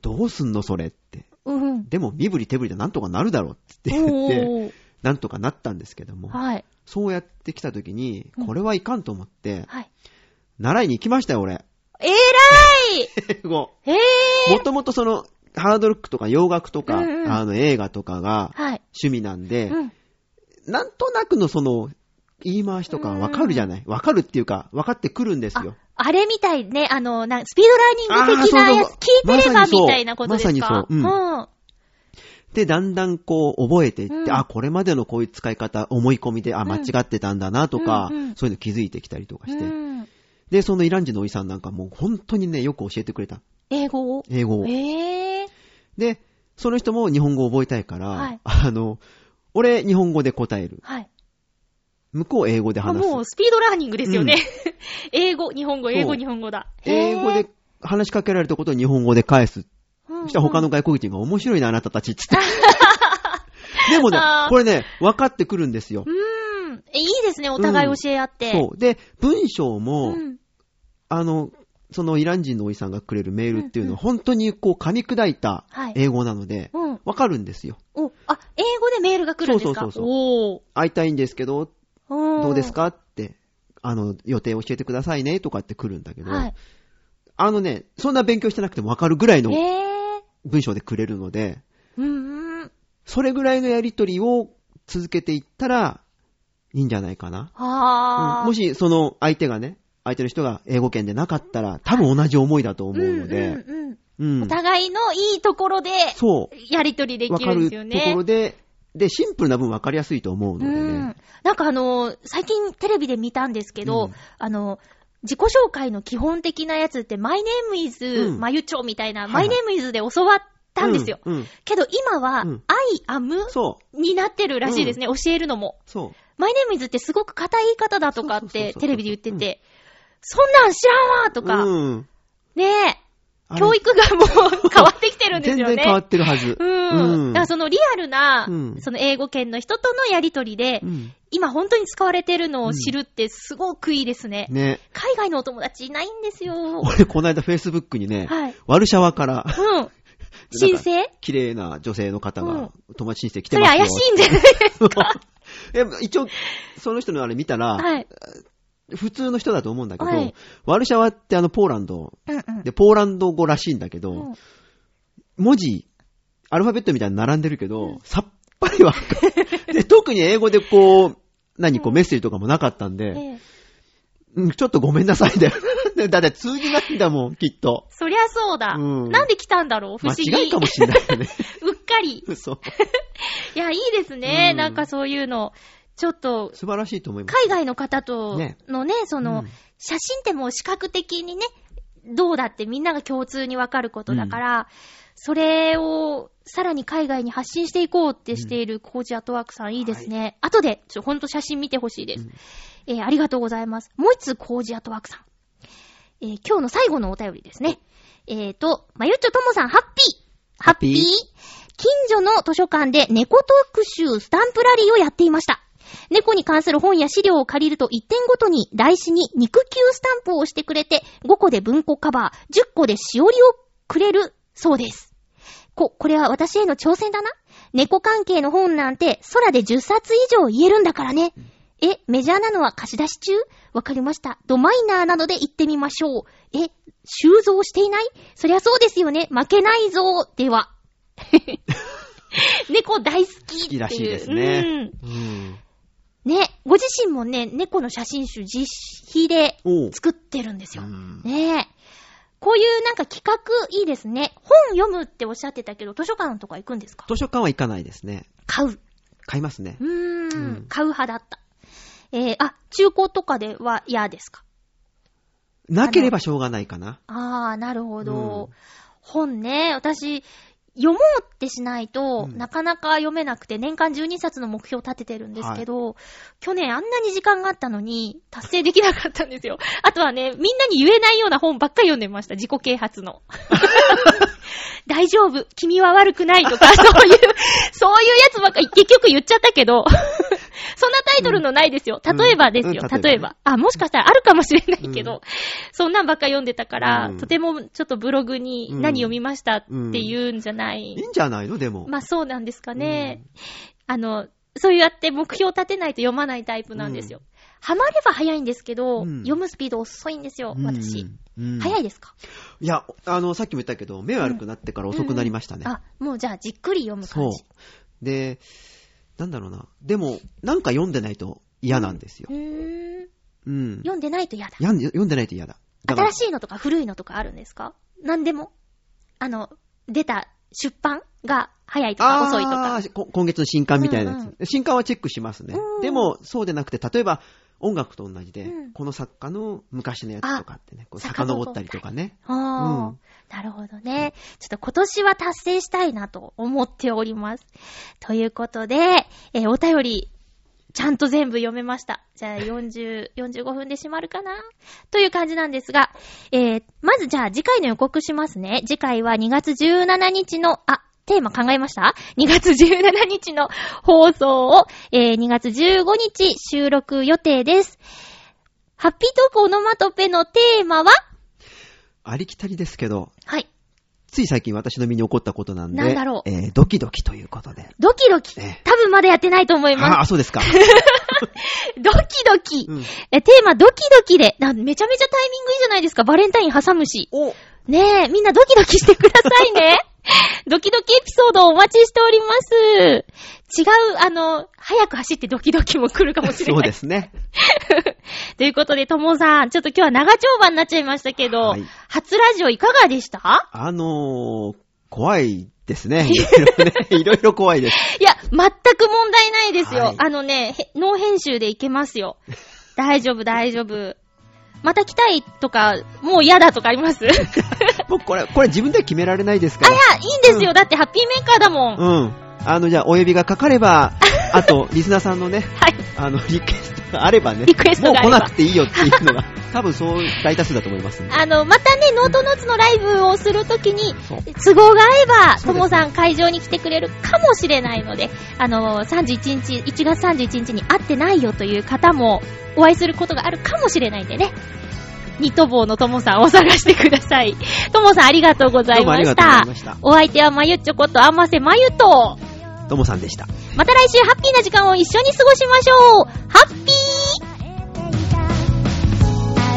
どうすんのそれって。うん。でも身振り手振りでなんとかなるだろうって言って、おー。なんとかなったんですけども、はい。そうやって来た時にうん、これはいかんと思って、はい。習いに行きましたよ、俺。*laughs* えらい英語。へえ。もともとその、ハードロックとか洋楽とか、うんうんあの映画とかがはい。趣味なんで、うん。なんとなくのその、言い回しとかわかるじゃない？わかるっていうか、わかってくるんですよ。あれみたいね、あの、なスピードラーニング的なやつ、聞いてればまさにそうみたいなことですか？まさにそううんうん。で、だんだんこう、覚えていって、うんあ、これまでのこういう使い方、思い込みで、あ、ん間違ってたんだなとか、うんうんそういうの気づいてきたりとかして。うんで、そのイラン人のおじさんなんかもう本当にね、よく教えてくれた。英語を？英語を。へえ。で、その人も日本語を覚えたいから、はいあの、俺、日本語で答える。はい。向こう、英語であ話す。もうスピードラーニングですよね。*laughs* 英語、日本語、英語、そう日本語だ。英語で話しかけられたことを日本語で返す。うんうん、そしたら他の外国人が面白いな、あなたたちっつって。*laughs* でもねこれね、分かってくるんですよう。ーん。え、いいですね、お互い教え合って。そう。で、文章も、うん。あの、そのイラン人のおじさんがくれるメールっていうのは、うんうん本当にこう噛み砕いたはい英語なので、うん。わかるんですよ。お、あ、英語でメールが来るんですか？そうそうそうおー会いたいんですけど、どどうですか？って、あの、予定教えてくださいねとかって来るんだけど、はい。あのね、そんな勉強してなくてもわかるぐらいの。文章でくれるので、うんうん。それぐらいのやりとりを続けていったら、いいんじゃないかな。うんもし、その相手がね、相手の人が英語圏でなかったら、多分同じ思いだと思うので、うんうんうんうんお互いのいいところで、そう。やりとりできるんるですよね。ところで、で、シンプルな分分かりやすいと思うのでうんね。。なんかあの、最近テレビで見たんですけど、うんあの、自己紹介の基本的なやつって、マイネームイズ、うんまゆちょみたいな、はいマイネームイズで教わったんですよ。うん。うんけど今は、うん I am。になってるらしいですね、教えるのも。そう。マイネームイズってすごく硬い言い方だとかってテレビで言ってて、そんなん知らんわとか、うん。ねえ、教育がもう変わってきてるんですよね。全然変わってるはず。うん。だからそのリアルな、うんその英語圏の人とのやりとりで、うん今本当に使われてるのを知るってすごくいいですね。ね。海外のお友達いないんですよ。俺、この間 Facebook にね、はい。ワルシャワから、うん。*laughs* 申請綺麗な女性の方うんが、友達申請来てそれますよ。怪しいんじゃないですか？*laughs* え一応、その人のあれ見たら、はい。普通の人だと思うんだけど、はいワルシャワってあのポーランド、うんうん。で、ポーランド語らしいんだけど、うん文字、アルファベットみたいに並んでるけど、さっぱりわかん *laughs* で、特に英語でこう、何こうメッセージとかもなかったんで、ええうん、ちょっとごめんなさいだよ。*laughs* だって通じないんだもん、きっと。そりゃそうだ。うんなんで来たんだろう？不思議。間違いかもしれないよね。*laughs* うっかり。嘘。いや、いいですね。うんなんかそういうの。ちょっと、素晴らしいと思います。海外の方とねのね、その、うん写真ってもう視覚的にね、どうだってみんなが共通にわかることだから、それをさらに海外に発信していこうってしているコージアートワークさんいいですね。後で、ちょ、ほんと写真見てほしいです。えーありがとうございます。もう一つコージアートワークさん。えー今日の最後のお便りですね。えーと、まゆっちょともさん、ハッピーハッピーハッピー近所の図書館で猫特集スタンプラリーをやっていました。猫に関する本や資料を借りると1点ごとに台紙に肉球スタンプを押してくれて、5個で文庫カバー、10個でしおりをくれるそうです。こ、これは私への挑戦だな。猫関係の本なんて空で10冊以上言えるんだからね。え、メジャーなのは貸し出し中？わかりました。ドマイナーなので行ってみましょう。え、収蔵していない？そりゃそうですよね。負けないぞ。では。*laughs* 猫大好きっていう。好きらしいですねうん。うん。ね、ご自身もね、猫の写真集実費で。作ってるんですよ。うんねえ。こういうなんか企画いいですね。本読むっておっしゃってたけど、図書館とか行くんですか？図書館は行かないですね。買う。買いますねう。ーん,、うん買う派だった。えー、あ、中古とかでは嫌ですか？なければしょうがないかな。あー、なるほど。うん本ね、私、読もうってしないと、うんなかなか読めなくて、年間12冊の目標を立ててるんですけど、去年あんなに時間があったのに、達成できなかったんですよ。*laughs* あとはね、みんなに言えないような本ばっかり読んでました。自己啓発の。*laughs* 大丈夫君は悪くないとか、そういう、そういうやつばっかり結局言っちゃったけど、そんなタイトルのないですよ。うん例えばですよ、うん例えばね例えば。あ、もしかしたらあるかもしれないけど、そんなんばっか読んでたから、うんとてもちょっとブログに何読みましたっていうんじゃない。いいんじゃないの？でも。まあそうなんですかね。あの、そうやって目標立てないと読まないタイプなんですよ。ハマれば早いんですけど、うん読むスピード遅いんですよ、うん私。。うん早いですか、いや、あの、さっきも言ったけど、目悪くなってから遅くなりましたね。あ、もうじゃあじっくり読むそう。で、なんだろうな。でも、なんか読んでないと嫌なんですよう。ーん。うん。読んでないと嫌だ。読んでないと嫌だ。だ新しいのとか古いのとかあるんですか？何でも？あの、出た出版が早いとか遅いとか。今月の新刊みたいなやつ、うん新刊はチェックしますねうん。でも、そうでなくて、例えば、音楽と同じで、うんこの作家の昔のやつとかってね、こう遡遡ったりとかね。なるほどね。ちょっと今年は達成したいなと思っております。ということで、えーお便り、ちゃんと全部読めました。じゃあ40、*laughs* 45分で閉まるかな？という感じなんですが、えー、まずじゃあ次回の予告しますね。次回は2月17日の、あ、テーマ考えました ?2 月17日の放送を、えー、2月15日収録予定です。ハッピートークオノマトペのテーマは？ありきたりですけど、はい。つい最近私の身に起こったことなんで、なんだろうえードキドキということで。ドキドキ。え多分まだやってないと思いあまあ、そうですか。す。*laughs* ドキドキ。うんえ、テーマドキドキで、なめちゃめちゃタイミングいいじゃないですか。バレンタイン挟むし。おねえ、みんなドキドキしてくださいね。*laughs* *laughs* ドキドキエピソードをお待ちしております。違う、あの、早く走ってドキドキも来るかもしれそない。うですね。*laughs* ということで、ともさん、ちょっと今日は長丁場になっちゃいましたけど、はい初ラジオいかがでした？あのー、怖いですね。いろいろね。*laughs* いろいろ怖いです。いや、全く問題ないですよ。はいあのね、へノー編集でいけますよ。大丈夫、大丈夫。また来たいとか、もう嫌だとかあります？あ、い僕、これ、これ自分では決められないですから。や、いいんですよ。だってハッピーメーカーだもん。うん。あの、じゃあ、お呼びがかかれば、*laughs* あと、リスナーさんのね、はい。あの、リクエストが *laughs* あればね、リクエストがもう来なくていいよっていうのが、*laughs* 多分そう、大多数だと思いますんで。あの、またね、ノートノーツのライブをするときに、そう都合が合えば、そうですともさん会場に来てくれるかもしれないので、あの、31日、1月31日に会ってないよという方も、お会いすることがあるかもしれないんでね。ニット帽のともさんを探してください。*laughs* ともさんありがとうございましどうもありがとうござたいました。お相手はまゆっちょことあませまゆと、ともさんでした。また来週ハッピーな時間を一緒に過ごしましょう。ハッピー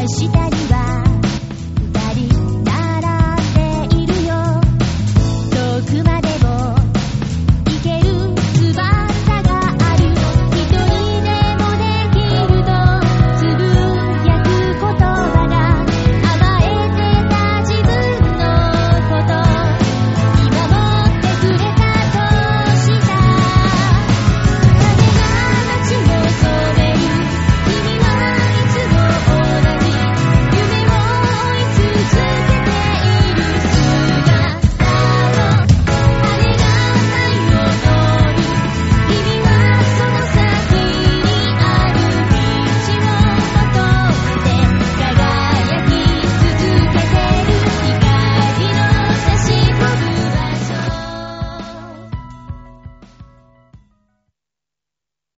明日には